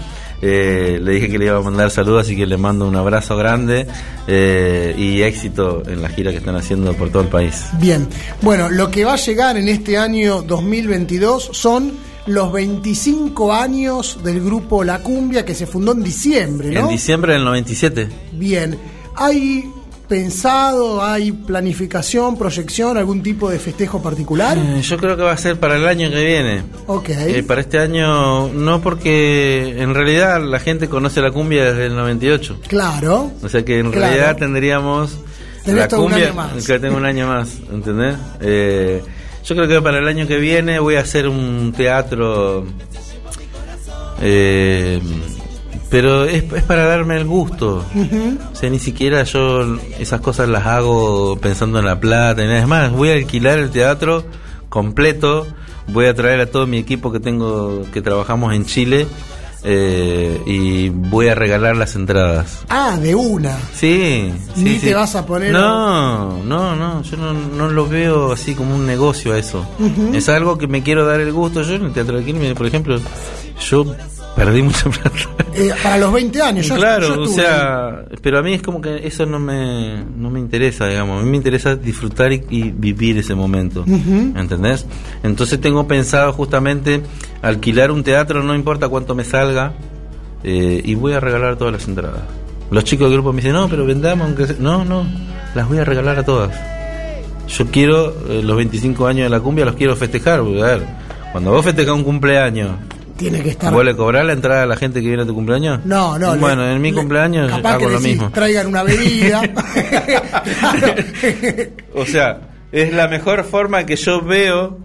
Eh, le dije que le iba a mandar saludos, así que le mando un abrazo grande eh, y éxito en la gira que están haciendo por todo el país. Bien. Bueno, lo que va a llegar en este año 2022 son los 25 años del grupo La Cumbia que se fundó en diciembre, ¿no? En diciembre del 97. Bien. ¿Hay pensado, hay planificación, proyección, algún tipo de festejo particular? Eh, yo creo que va a ser para el año que viene. Ok. Eh, para este año no porque en realidad la gente conoce la cumbia desde el 98. Claro. O sea que en Claro. realidad tendríamos Tenés la todo un cumbia año más. que tengo un año más, ¿entendés? Eh, yo creo que para el año que viene voy a hacer un teatro eh, pero es, es para darme el gusto. O sea, ni siquiera yo esas cosas las hago pensando en la plata. y nada. Es más, voy a alquilar el teatro completo. Voy a traer a todo mi equipo que tengo, que trabajamos en Chile. eh, y voy a regalar las entradas. Ah, de una. Sí, sí, Ni sí. te vas a poner- No, no, no, yo no, no lo veo así como un negocio a eso. Es algo que me quiero dar el gusto. Yo en el Teatro de Quilmes, por ejemplo, yo perdí mucha plata. Eh, para los 20 años. Yo, claro, yo o sea, pero a mí es como que eso no me, no me interesa, digamos. A mí me interesa disfrutar y, y vivir ese momento. ¿Entendés? Entonces tengo pensado justamente alquilar un teatro, no importa cuánto me salga, eh, y voy a regalar todas las entradas. Los chicos del grupo me dicen, no, pero vendamos, aunque sea-". No, no, las voy a regalar a todas. Yo quiero eh, los 25 años de la cumbia, los quiero festejar. porque, a ver, cuando vos festejas un cumpleaños, Tiene que estar. ¿Vos le cobrás la entrada a la gente que viene a tu cumpleaños? No, no. Bueno, le- en mi le- cumpleaños capaz que hago lo decís, mismo. Traigan una bebida. O sea, es la mejor forma que yo veo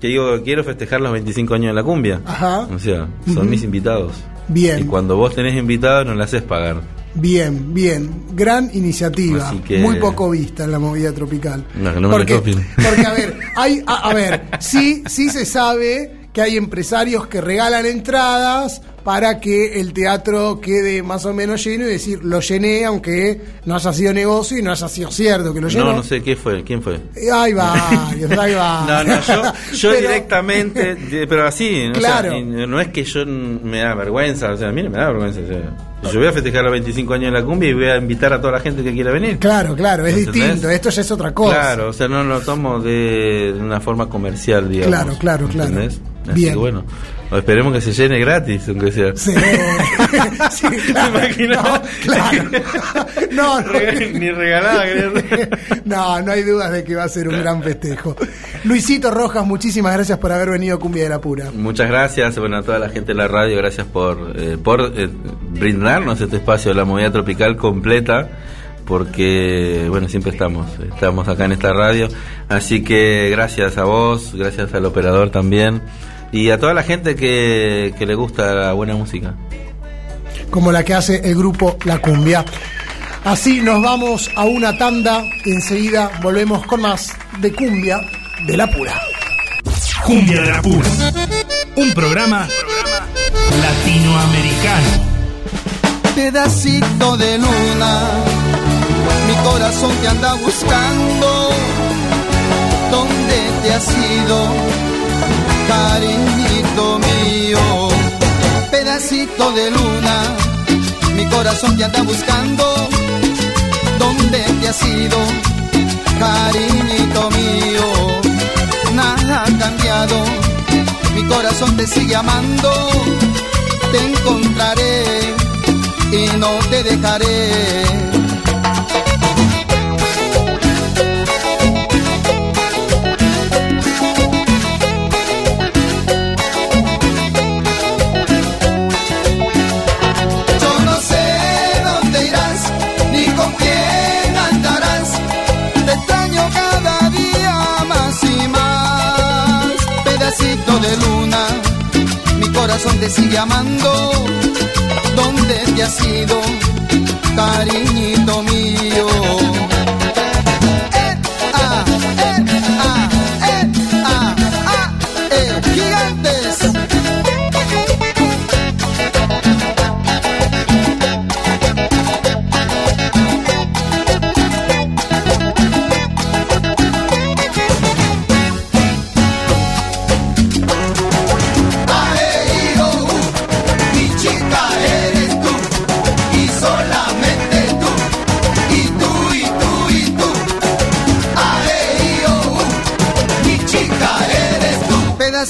que digo, quiero festejar los 25 años de la cumbia. Ajá. O sea, son mis invitados. Bien. Y cuando vos tenés invitados, no le haces pagar. Bien, bien. Gran iniciativa. Así que- Muy poco vista en la movida tropical. No, que no me porque, porque, a ver, hay, a, a ver, sí, sí se sabe que hay empresarios que regalan entradas para que el teatro quede más o menos lleno y decir, lo llené, aunque no haya sido negocio y no haya sido cierto que lo llenó. No, no sé qué fue, quién fue. Ahí va, ahí va. No, no, yo, yo Pero- directamente, pero así, ¿no? O sea, Claro. no es que yo me da vergüenza, o sea, a mí no me da vergüenza. o sea, yo voy a festejar los 25 años de la cumbia y voy a invitar a toda la gente que quiera venir. Claro, claro, es ¿Entendés? distinto, esto ya es otra cosa. Claro, o sea, no lo tomo de, de una forma comercial, digamos. Claro, claro, claro. Así Bien. que bueno, esperemos que se llene gratis, aunque sea. Sí, sí, claro. No, claro. No, no. Ni regalada, No, no hay dudas de que va a ser un gran festejo. Luisito Rojas, muchísimas gracias por haber venido a Cumbia de la Pura. Muchas gracias, bueno, a toda la gente de la radio, gracias por, eh, por eh, brindarnos este espacio de la movida tropical completa, porque, bueno, siempre estamos, estamos acá en esta radio, así que gracias a vos, gracias al operador también, y a toda la gente que, que le gusta la buena música. como la que hace el grupo La Cumbia. Así nos vamos a una tanda y enseguida volvemos con más de Cumbia de la Pura. Cumbia de la Pura. Un programa latinoamericano. pedacito de luna, mi corazón te anda buscando. ¿Dónde te has ido, cariñito mío? Pedacito de luna, mi corazón te anda buscando. ¿Dónde te has ido, cariñito mío? Nada ha cambiado, mi corazón te sigue amando. Te encontraré y no te dejaré. Corazón sigue amando. ¿Dónde te has ido, cariñito mío?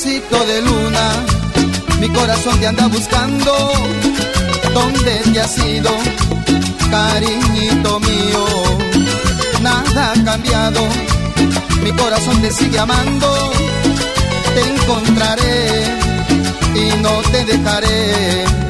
Pedacito de luna, mi corazón te anda buscando. ¿Dónde te has ido, cariñito mío? Nada ha cambiado, mi corazón te sigue amando te encontraré y no te dejaré.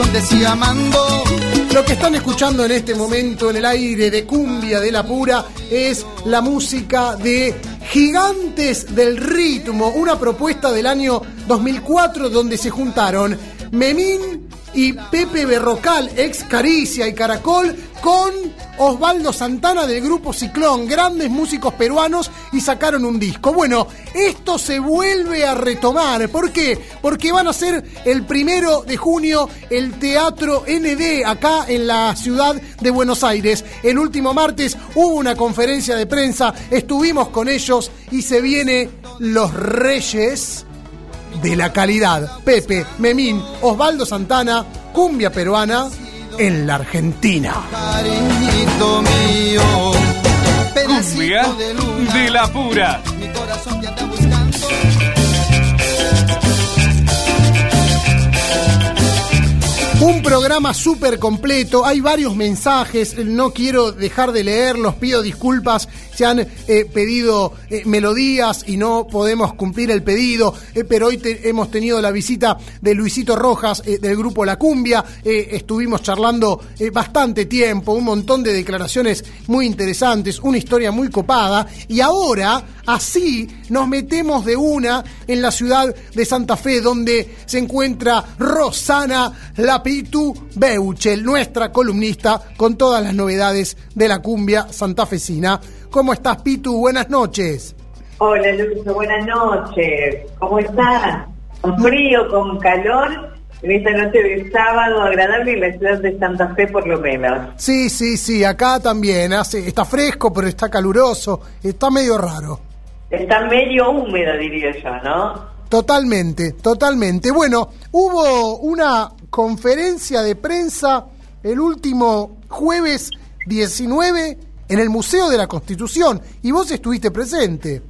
Corazón amando. Lo que están escuchando en este momento en el aire de Cumbia de la Pura es la música de Gigantes del Ritmo, una propuesta del año 2004 donde se juntaron Memín y Pepe Berrocal, ex Caricia y Caracol, con Osvaldo Santana del grupo Ciclón, grandes músicos peruanos, y sacaron un disco. Bueno, esto se vuelve a retomar. ¿Por qué? Porque van a ser el primero de junio el Teatro ND acá en la ciudad de Buenos Aires. El último martes hubo una conferencia de prensa, estuvimos con ellos y se viene Los Reyes de la calidad. Pepe, Memín, Osvaldo Santana, cumbia peruana en la Argentina. De la pura. mi corazón te anda buscando. Un programa súper completo, hay varios mensajes, no quiero dejar de leerlos, pido disculpas, se han eh, pedido eh, melodías y no podemos cumplir el pedido, eh, pero hoy hemos tenido la visita de Luisito Rojas del grupo La Cumbia, estuvimos charlando bastante tiempo, un montón de declaraciones muy interesantes, una historia muy copada. Y ahora así nos metemos de una en la ciudad de Santa Fe donde se encuentra Rosana Lapitu Beuchel, nuestra columnista con todas las novedades de la cumbia santafesina. ¿Cómo estás, Pitu? Buenas noches. Hola Lucho, buenas noches. ¿Cómo estás? Con frío, con calor, en esta noche de sábado agradable en la ciudad de Santa Fe por lo menos. Sí, sí, sí, acá también. Hace, está fresco, pero está caluroso. Está medio raro. Está medio húmedo, diría yo, ¿no? Totalmente, totalmente. Bueno, hubo una conferencia de prensa el último jueves 19 en el Museo de la Constitución y vos estuviste presente.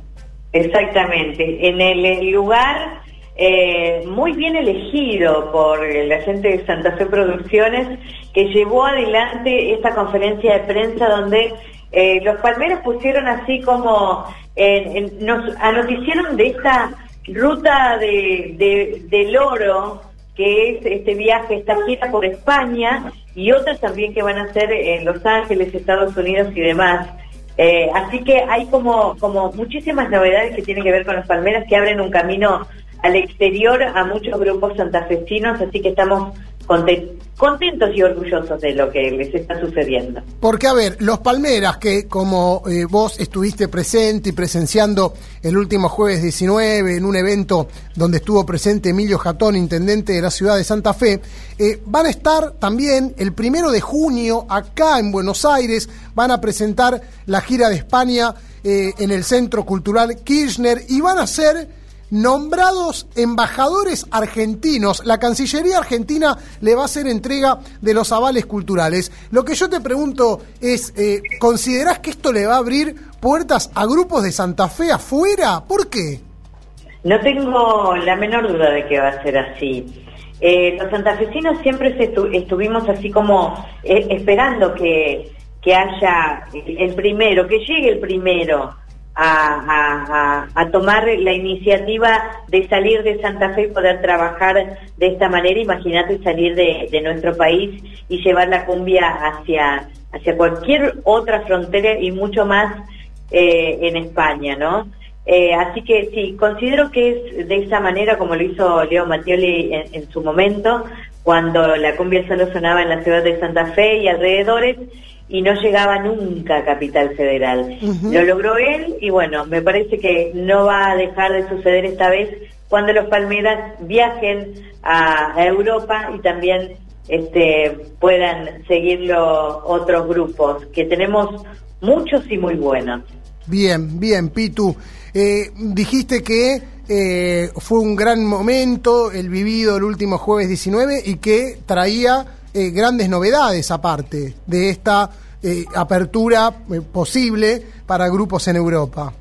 Exactamente, en el lugar eh, muy bien elegido por la gente de Santa Fe Producciones que llevó adelante esta conferencia de prensa donde eh, los palmeros pusieron así como, nos anoticiaron de esta ruta de- del oro que es este viaje, esta gira por España y otras también que van a hacer en Los Ángeles, Estados Unidos y demás. Eh, así que hay como, como muchísimas novedades que tienen que ver con los palmeras que abren un camino al exterior a muchos grupos santafesinos, así que estamos contentos y orgullosos de lo que les está sucediendo. Porque, a ver, los Palmeras, que como eh, vos estuviste presente y presenciando el último jueves 19 en un evento donde estuvo presente Emilio Jatón, intendente de la ciudad de Santa Fe, eh, van a estar también el primero de junio acá en Buenos Aires, van a presentar la gira de España eh, en el Centro Cultural Kirchner y van a ser nombrados embajadores argentinos. La Cancillería Argentina le va a hacer entrega de los avales culturales. Lo que yo te pregunto es, eh, ¿considerás que esto le va a abrir puertas a grupos de Santa Fe afuera? ¿Por qué? No tengo la menor duda de que va a ser así. Eh, los santafesinos siempre estuvimos así como eh, esperando que haya el primero, que llegue el primero a, tomar la iniciativa de salir de Santa Fe y poder trabajar de esta manera. Imagínate salir de, de nuestro país y llevar la cumbia hacia, hacia cualquier otra frontera y mucho más eh, en España, ¿no? Eh, así que sí, considero que es de esa manera como lo hizo Leo Mattioli en, en su momento, cuando la cumbia solo sonaba en la ciudad de Santa Fe y alrededores y no llegaba nunca a Capital Federal. Lo logró él y bueno, me parece que no va a dejar de suceder esta vez cuando los Palmeras viajen a, a Europa y también este, puedan seguirlo otros grupos, que tenemos muchos y muy buenos. Bien, bien, Pitu. Eh, dijiste que eh, fue un gran momento el vivido el último jueves 19 y que traía eh, grandes novedades aparte de esta eh, apertura eh, posible para grupos en Europa.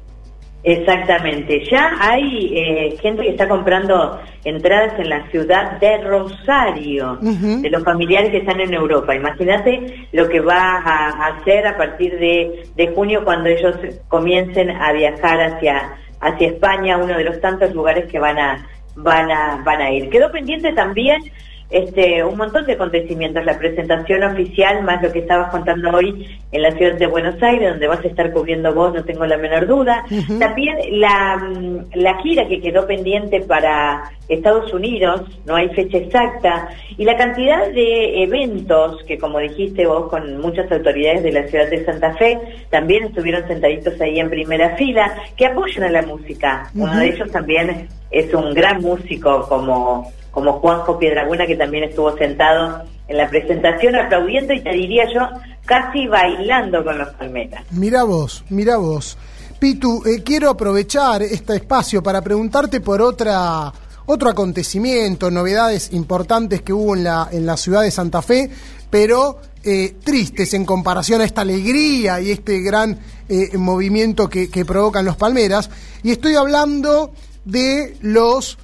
Exactamente. Ya hay eh, gente que está comprando entradas en la ciudad de Rosario, de los familiares que están en Europa. Imagínate lo que va a, a hacer a partir de, de junio cuando ellos comiencen a viajar hacia, hacia España, uno de los tantos lugares que van a, van a, van a ir. Quedó pendiente también este, un montón de acontecimientos, la presentación oficial, más lo que estabas contando hoy en la ciudad de Buenos Aires, donde vas a estar cubriendo vos, no tengo la menor duda. También la, mm, la gira que quedó pendiente para Estados Unidos, no hay fecha exacta, y la cantidad de eventos que, como dijiste vos, con muchas autoridades de la ciudad de Santa Fe, también estuvieron sentaditos ahí en primera fila, que apoyan a la música. Uno de ellos también es un gran músico como como Juanjo Piedraguna, que también estuvo sentado en la presentación aplaudiendo y te diría yo, casi bailando con los palmeras. Mira vos, mira vos. Pitu, eh, quiero aprovechar este espacio para preguntarte por otra otro acontecimiento, novedades importantes que hubo en la, en la ciudad de Santa Fe, pero eh, tristes en comparación a esta alegría y este gran eh, movimiento que, que provocan los palmeras. Y estoy hablando de los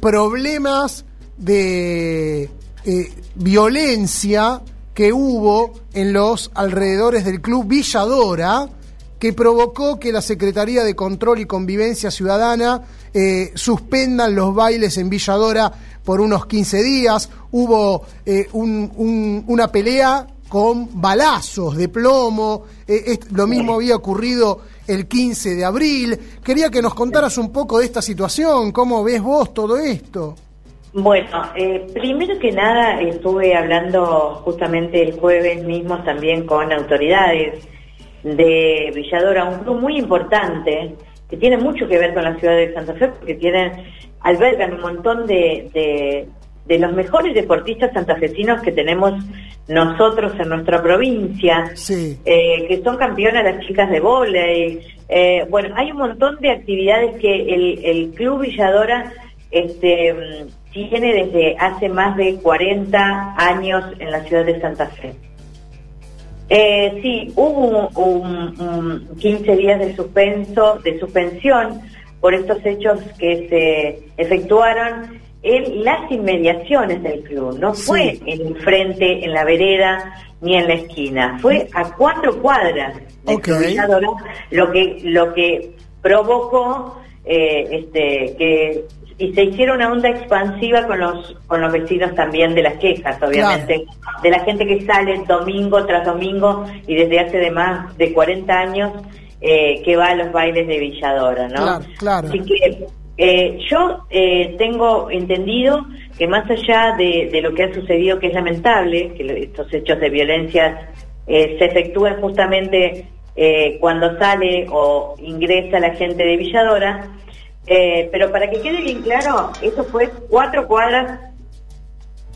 problemas de eh, violencia que hubo en los alrededores del club Villadora, que provocó que la Secretaría de Control y Convivencia Ciudadana eh, suspendan los bailes en Villadora por unos 15 días. Hubo eh, un- un- una pelea con balazos de plomo. Lo mismo había ocurrido el 15 de abril. Quería que nos contaras un poco de esta situación. ¿Cómo ves vos todo esto? Bueno, eh, primero que nada estuve hablando justamente el jueves mismo también con autoridades de Villadora, un club muy importante que tiene mucho que ver con la ciudad de Santa Fe porque tienen, albergan un montón de, de, de los mejores deportistas santafesinos que tenemos nosotros en nuestra provincia, eh, que son campeonas las chicas de vóley. Eh, bueno, hay un montón de actividades que el, el Club Villadora este, tiene desde hace más de 40 años en la ciudad de Santa Fe. Eh, sí, hubo un, un 15 días de suspenso, de suspensión por estos hechos que se efectuaron en las inmediaciones del club. No fue en el frente, en la vereda, ni en la esquina. Fue a cuatro cuadras de Ok. Villadora, lo que lo que provocó eh, este que y se hiciera una onda expansiva con los con los vecinos también de las quejas, obviamente, de la gente que sale domingo tras domingo y desde hace de más de 40 años eh, que va a los bailes de Villadora, ¿no? Claro, claro. Así que eh, yo eh, tengo entendido que más allá de, de lo que ha sucedido, que es lamentable, que estos hechos de violencia se efectúan justamente cuando sale o ingresa la gente de Villadora, eh, pero para que quede bien claro, eso fue cuatro cuadras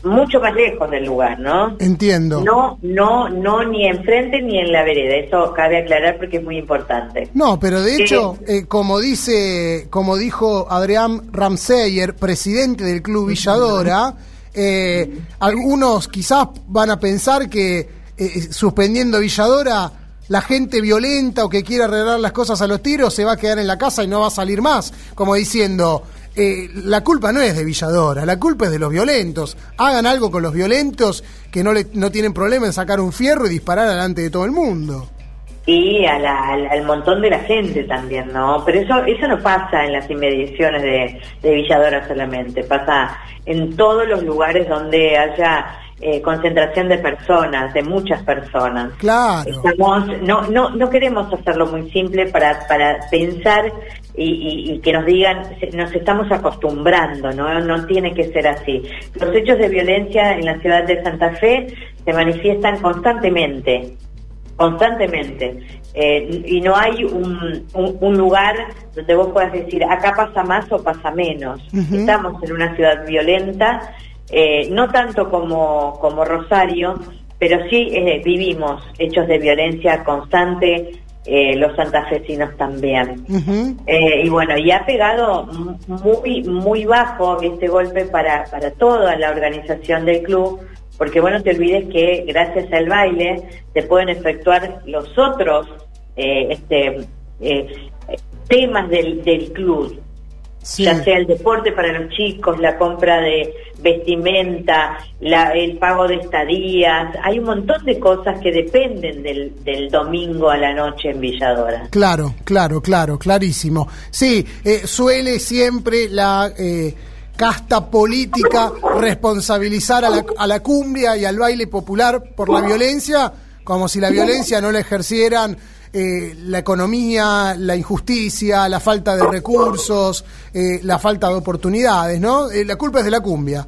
mucho más lejos del lugar, ¿no? Entiendo. No, no, no, ni enfrente ni en la vereda. Eso cabe aclarar porque es muy importante. No, pero de Sí. hecho, eh, como dice, como dijo Adrián Ramseyer, presidente del Club Villadora, eh, algunos quizás van a pensar que eh, suspendiendo Villadora, la gente violenta o que quiera arreglar las cosas a los tiros se va a quedar en la casa y no va a salir más, como diciendo, eh, la culpa no es de Villadora, la culpa es de los violentos. Hagan algo con los violentos que no, le, no tienen problema en sacar un fierro y disparar delante de todo el mundo. Y a la- al, al montón de la gente también, ¿no? Pero eso eso no pasa en las inmediaciones de, de Villadora solamente, pasa en todos los lugares donde haya eh, concentración de personas, de muchas personas. Claro. Estamos, no, no, no queremos hacerlo muy simple para, para pensar y, y- y que nos digan, nos estamos acostumbrando, ¿no? No tiene que ser así. Los hechos de violencia en la ciudad de Santa Fe se manifiestan constantemente, constantemente. Eh, y no hay un, un- un lugar donde vos puedas decir, acá pasa más o pasa menos. Estamos en una ciudad violenta, eh, no tanto como, como Rosario, pero sí eh, vivimos hechos de violencia constante, eh, los santafesinos también. Eh, y bueno, y ha pegado muy muy bajo este golpe para, para toda la organización del club, porque bueno, te olvides que gracias al baile se pueden efectuar los otros eh, este temas del, del club, ya sea el deporte para los chicos, la compra de vestimenta, la- el pago de estadías, hay un montón de cosas que dependen del, del domingo a la noche en Villadora. Claro, claro, claro, clarísimo. Sí, eh, suele siempre la eh, casta política responsabilizar a la, a la cumbia y al baile popular por la violencia, como si la violencia no la ejercieran eh, la economía, la injusticia, la falta de recursos, eh, la falta de oportunidades, ¿no? Eh, la culpa es de la cumbia.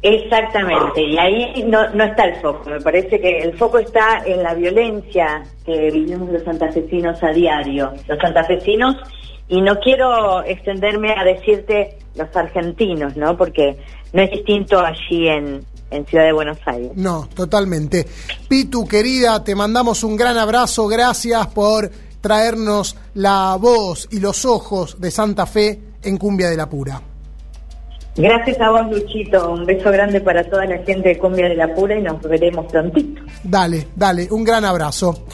Exactamente, y ahí no, no está el foco. Me parece que el foco está en la violencia que vivimos los santafesinos a diario. Los santafesinos, y no quiero extenderme a decirte los argentinos, ¿no? Porque no es distinto allí en, en Ciudad de Buenos Aires. No, totalmente. Pitu, querida, te mandamos un gran abrazo. Gracias por traernos la voz y los ojos de Santa Fe en Cumbia de la Pura. Gracias a vos, Luchito. Un beso grande para toda la gente de Cumbia de la Pura y nos veremos prontito. Dale, dale, un gran abrazo.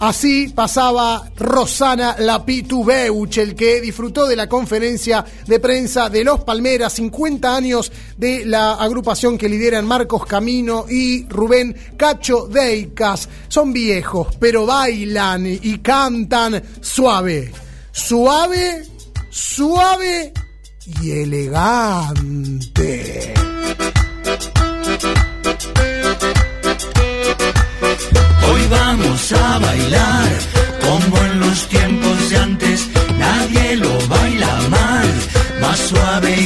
Así pasaba Rosana Lapitubeuch, el que disfrutó de la conferencia de prensa de Los Palmeras, 50 años de la agrupación que lideran Marcos Camino y Rubén Cacho Deicas. Son viejos, pero bailan y cantan suave. Suave, suave y elegante. Vamos a bailar. Como en los tiempos de antes, nadie lo baila mal, más suave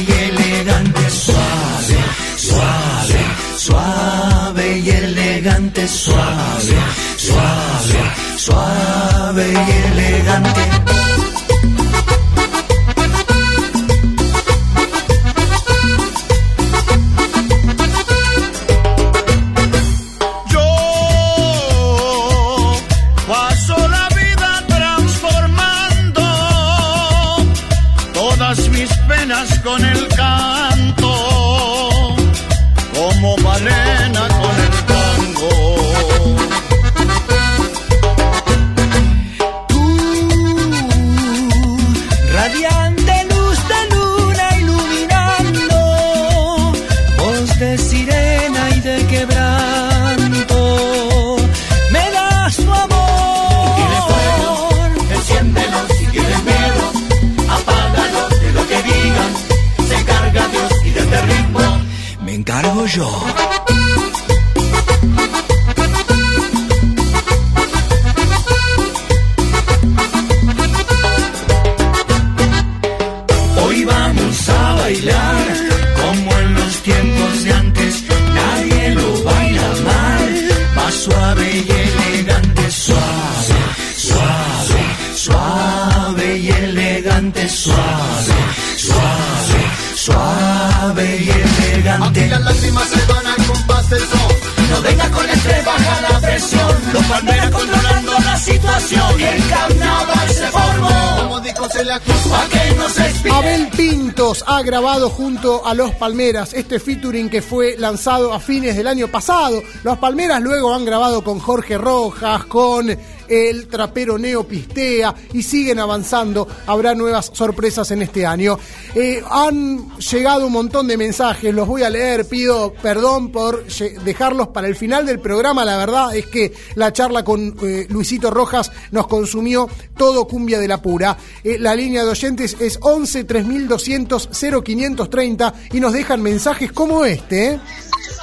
junto a Los Palmeras este featuring que fue lanzado a fines del año pasado. Los Palmeras luego han grabado con Jorge Rojas, con el trapero Neo Pistea y siguen avanzando. Habrá nuevas sorpresas en este año. Eh, han llegado un montón de mensajes, los voy a leer. Pido perdón por dejarlos para el final del programa. La verdad es que la charla con eh, Luisito Rojas nos consumió todo cumbia de la pura. Eh, la línea de oyentes es 11 3200 0530 y nos dejan mensajes como este. ¿eh?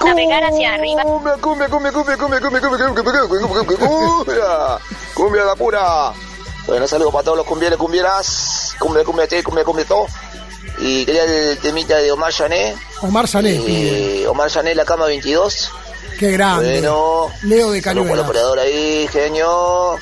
Navegar hacia arriba. Cumbia, cumbia, cumbia, cumbia, cumbia, cumbia, cumbia, cumbia, cumbia, cumbia, cumbia, cumbia, cumbia la pura. Bueno, saludos para todos los cumbieros, cumbieras, cumbia, cumbia, cumbia, cumbia, todo. Y quería el temita de Omar Jané, Omar Sané, eh, Omar Jané, la cama 22. qué grande. Bueno, Leo de Cañuelas. operador ahí, genio.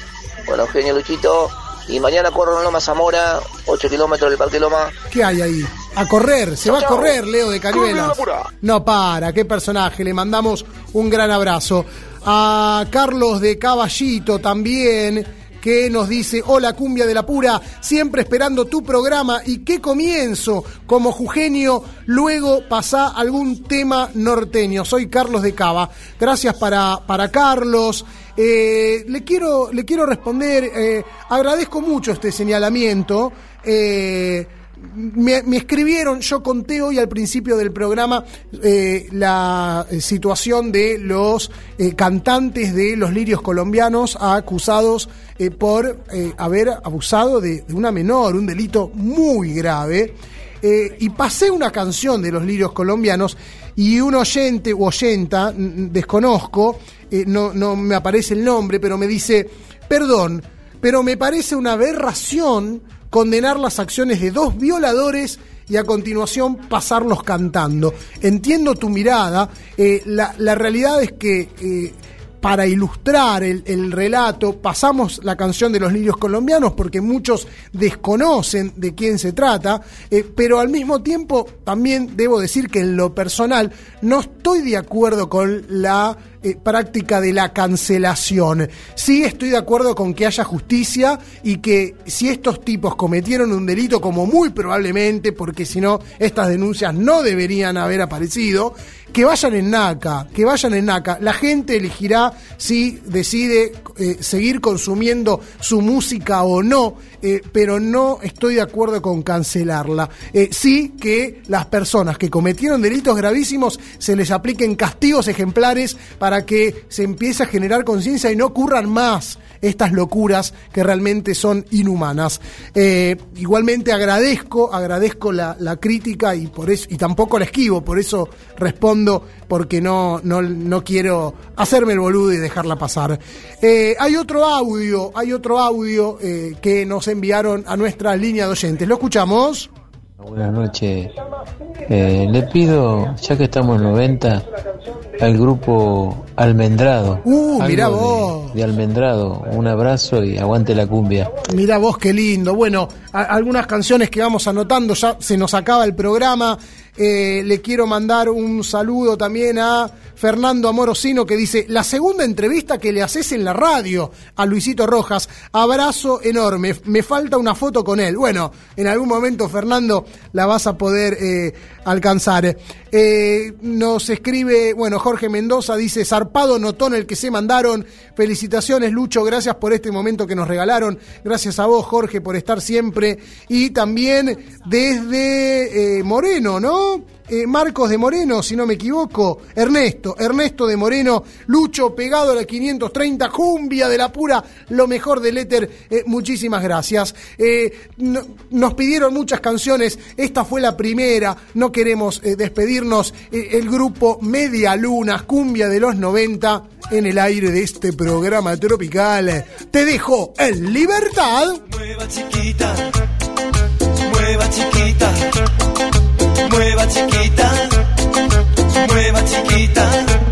Bueno, genio Luchito. Y mañana corro en Loma Zamora, 8 kilómetros del Parque Loma. ¿Qué hay ahí? A correr, se va a Chau, correr Leo de Cañuelas. No para, qué personaje, le mandamos un gran abrazo. A Carlos de Caballito también, que nos dice, hola cumbia de la pura, siempre esperando tu programa y qué comienzo, como Jugenio, luego pasa algún tema norteño. Soy Carlos de Cava. Gracias para, para Carlos. Eh, le, quiero, le quiero responder, eh, agradezco mucho este señalamiento. Eh, me, escribieron, yo conté hoy al principio del programa eh, la eh, situación de los eh, cantantes de los lirios colombianos acusados por haber abusado de, de una menor, un delito muy grave. Y pasé una canción de los lirios colombianos y un oyente u oyenta, desconozco, no, no me aparece el nombre, pero me dice, perdón, pero me parece una aberración condenar las acciones de dos violadores y a continuación pasarlos cantando. Entiendo tu mirada, eh, la, realidad es que eh, para ilustrar el, el relato pasamos la canción de los lirios colombianos porque muchos desconocen de quién se trata, eh, pero al mismo tiempo también debo decir que en lo personal no estoy de acuerdo con la eh, práctica de la cancelación. Sí estoy de acuerdo con que haya justicia y que si estos tipos cometieron un delito, como muy probablemente, porque si no, estas denuncias no deberían haber aparecido, que vayan en NACA, que vayan en NACA. La gente elegirá si decide eh, seguir consumiendo su música o no, eh, pero no estoy de acuerdo con cancelarla. Eh, sí que las personas que cometieron delitos gravísimos se les apliquen castigos ejemplares para que se empiece a generar conciencia y no ocurran más estas locuras que realmente son inhumanas. Eh, igualmente agradezco, agradezco la, la crítica y por eso, y tampoco la esquivo, por eso respondo, porque no, no, no quiero hacerme el boludo y dejarla pasar. Hay otro audio, hay otro audio que nos enviaron a nuestra línea de oyentes. ¿Lo escuchamos? Buenas noches. Eh, le pido, ya que estamos en 90, al grupo Almendrado. Uh, mirá vos. De, Almendrado. Un abrazo y aguante la cumbia. Mira vos qué lindo. Bueno, a- algunas canciones que vamos anotando, ya se nos acaba el programa. Eh, le quiero mandar un saludo también a Fernando Amorosino que dice, la segunda entrevista que le haces en la radio a Luisito Rojas, abrazo enorme, me falta una foto con él. Bueno, en algún momento Fernando la vas a poder eh, alcanzar. Eh, nos escribe, bueno, Jorge Mendoza dice, zarpado notón el que se mandaron. Felicitaciones, Lucho, gracias por este momento que nos regalaron. Gracias a vos, Jorge, por estar siempre. Y también desde eh, Moreno, ¿no? Eh, Marcos de Moreno, si no me equivoco. Ernesto, Ernesto de Moreno. Lucho, pegado a la 530, cumbia de la pura, lo mejor del éter. Eh, muchísimas gracias. Eh, no- nos pidieron muchas canciones. Esta fue la primera. No queremos despedirnos. El grupo Media Luna, cumbia de los 90, en el aire de este programa tropical. Te dejo en libertad. Mueva chiquita, mueva chiquita, mueva chiquita, mueva chiquita.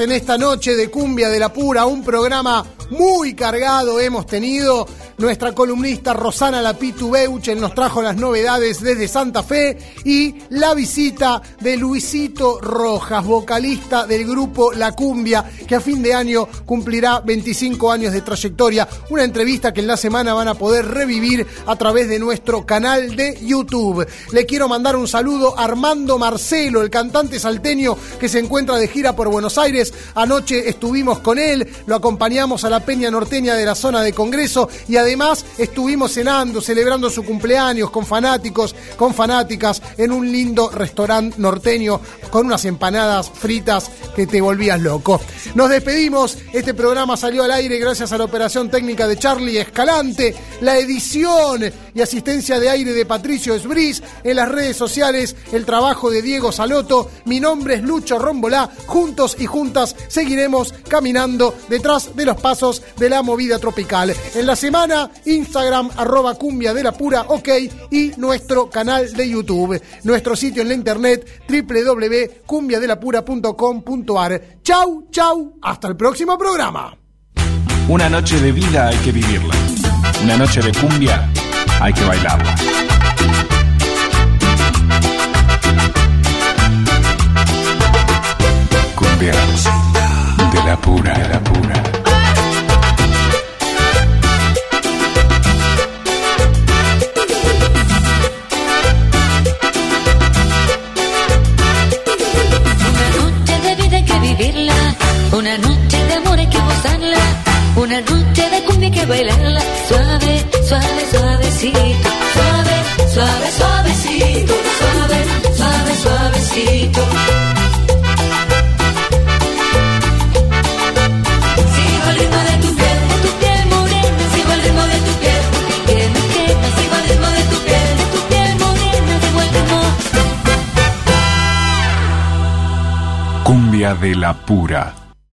En esta noche de Cumbia de la Pura, un programa muy cargado hemos tenido. Nuestra columnista Rosana Lapitu Beuchen nos trajo las novedades desde Santa Fe y la visita de Luisito Rojas, vocalista del grupo La Cumbia, que a fin de año cumplirá 25 años de trayectoria. Una entrevista que en la semana van a poder revivir a través de nuestro canal de YouTube. Le quiero mandar un saludo a Armando Marcelo, el cantante salteño que se encuentra de gira por Buenos Aires. Anoche estuvimos con él, lo acompañamos a la Peña Norteña de la zona de Congreso y además estuvimos cenando, celebrando su cumpleaños con fanáticos, con fanáticas en un lindo restaurante norteño con unas empanadas fritas que te volvías loco. Nos despedimos, este programa salió al aire gracias a la operación técnica de Charlie Escalante, la edición y asistencia de aire de Patricio Esbris, en las redes sociales el trabajo de Diego Saloto, mi nombre es Lucho Rombolá, juntos y juntas seguiremos caminando detrás de los pasos de la movida tropical. En la semana Instagram arroba cumbia de la pura, ok, y nuestro canal de YouTube, nuestro sitio en la internet www.cumbiadelapura.com.ar. Chau, chau, hasta el próximo programa. Una noche de vida hay que vivirla. Una noche de cumbia hay que bailarla. Cumbia de la pura, de la pura. Una noche de amor hay que gozarla, una noche de cumbia hay que bailarla, suave, suave, suavecito, suave, suave, suavecito, suave, suave, suavecito. Sigo el ritmo de tu piel, de tu piel morena, sigo el ritmo de tu piel, que me quema, sigo el ritmo de tu piel, de tu piel morena, sigo el ritmo. Cumbia de la pura.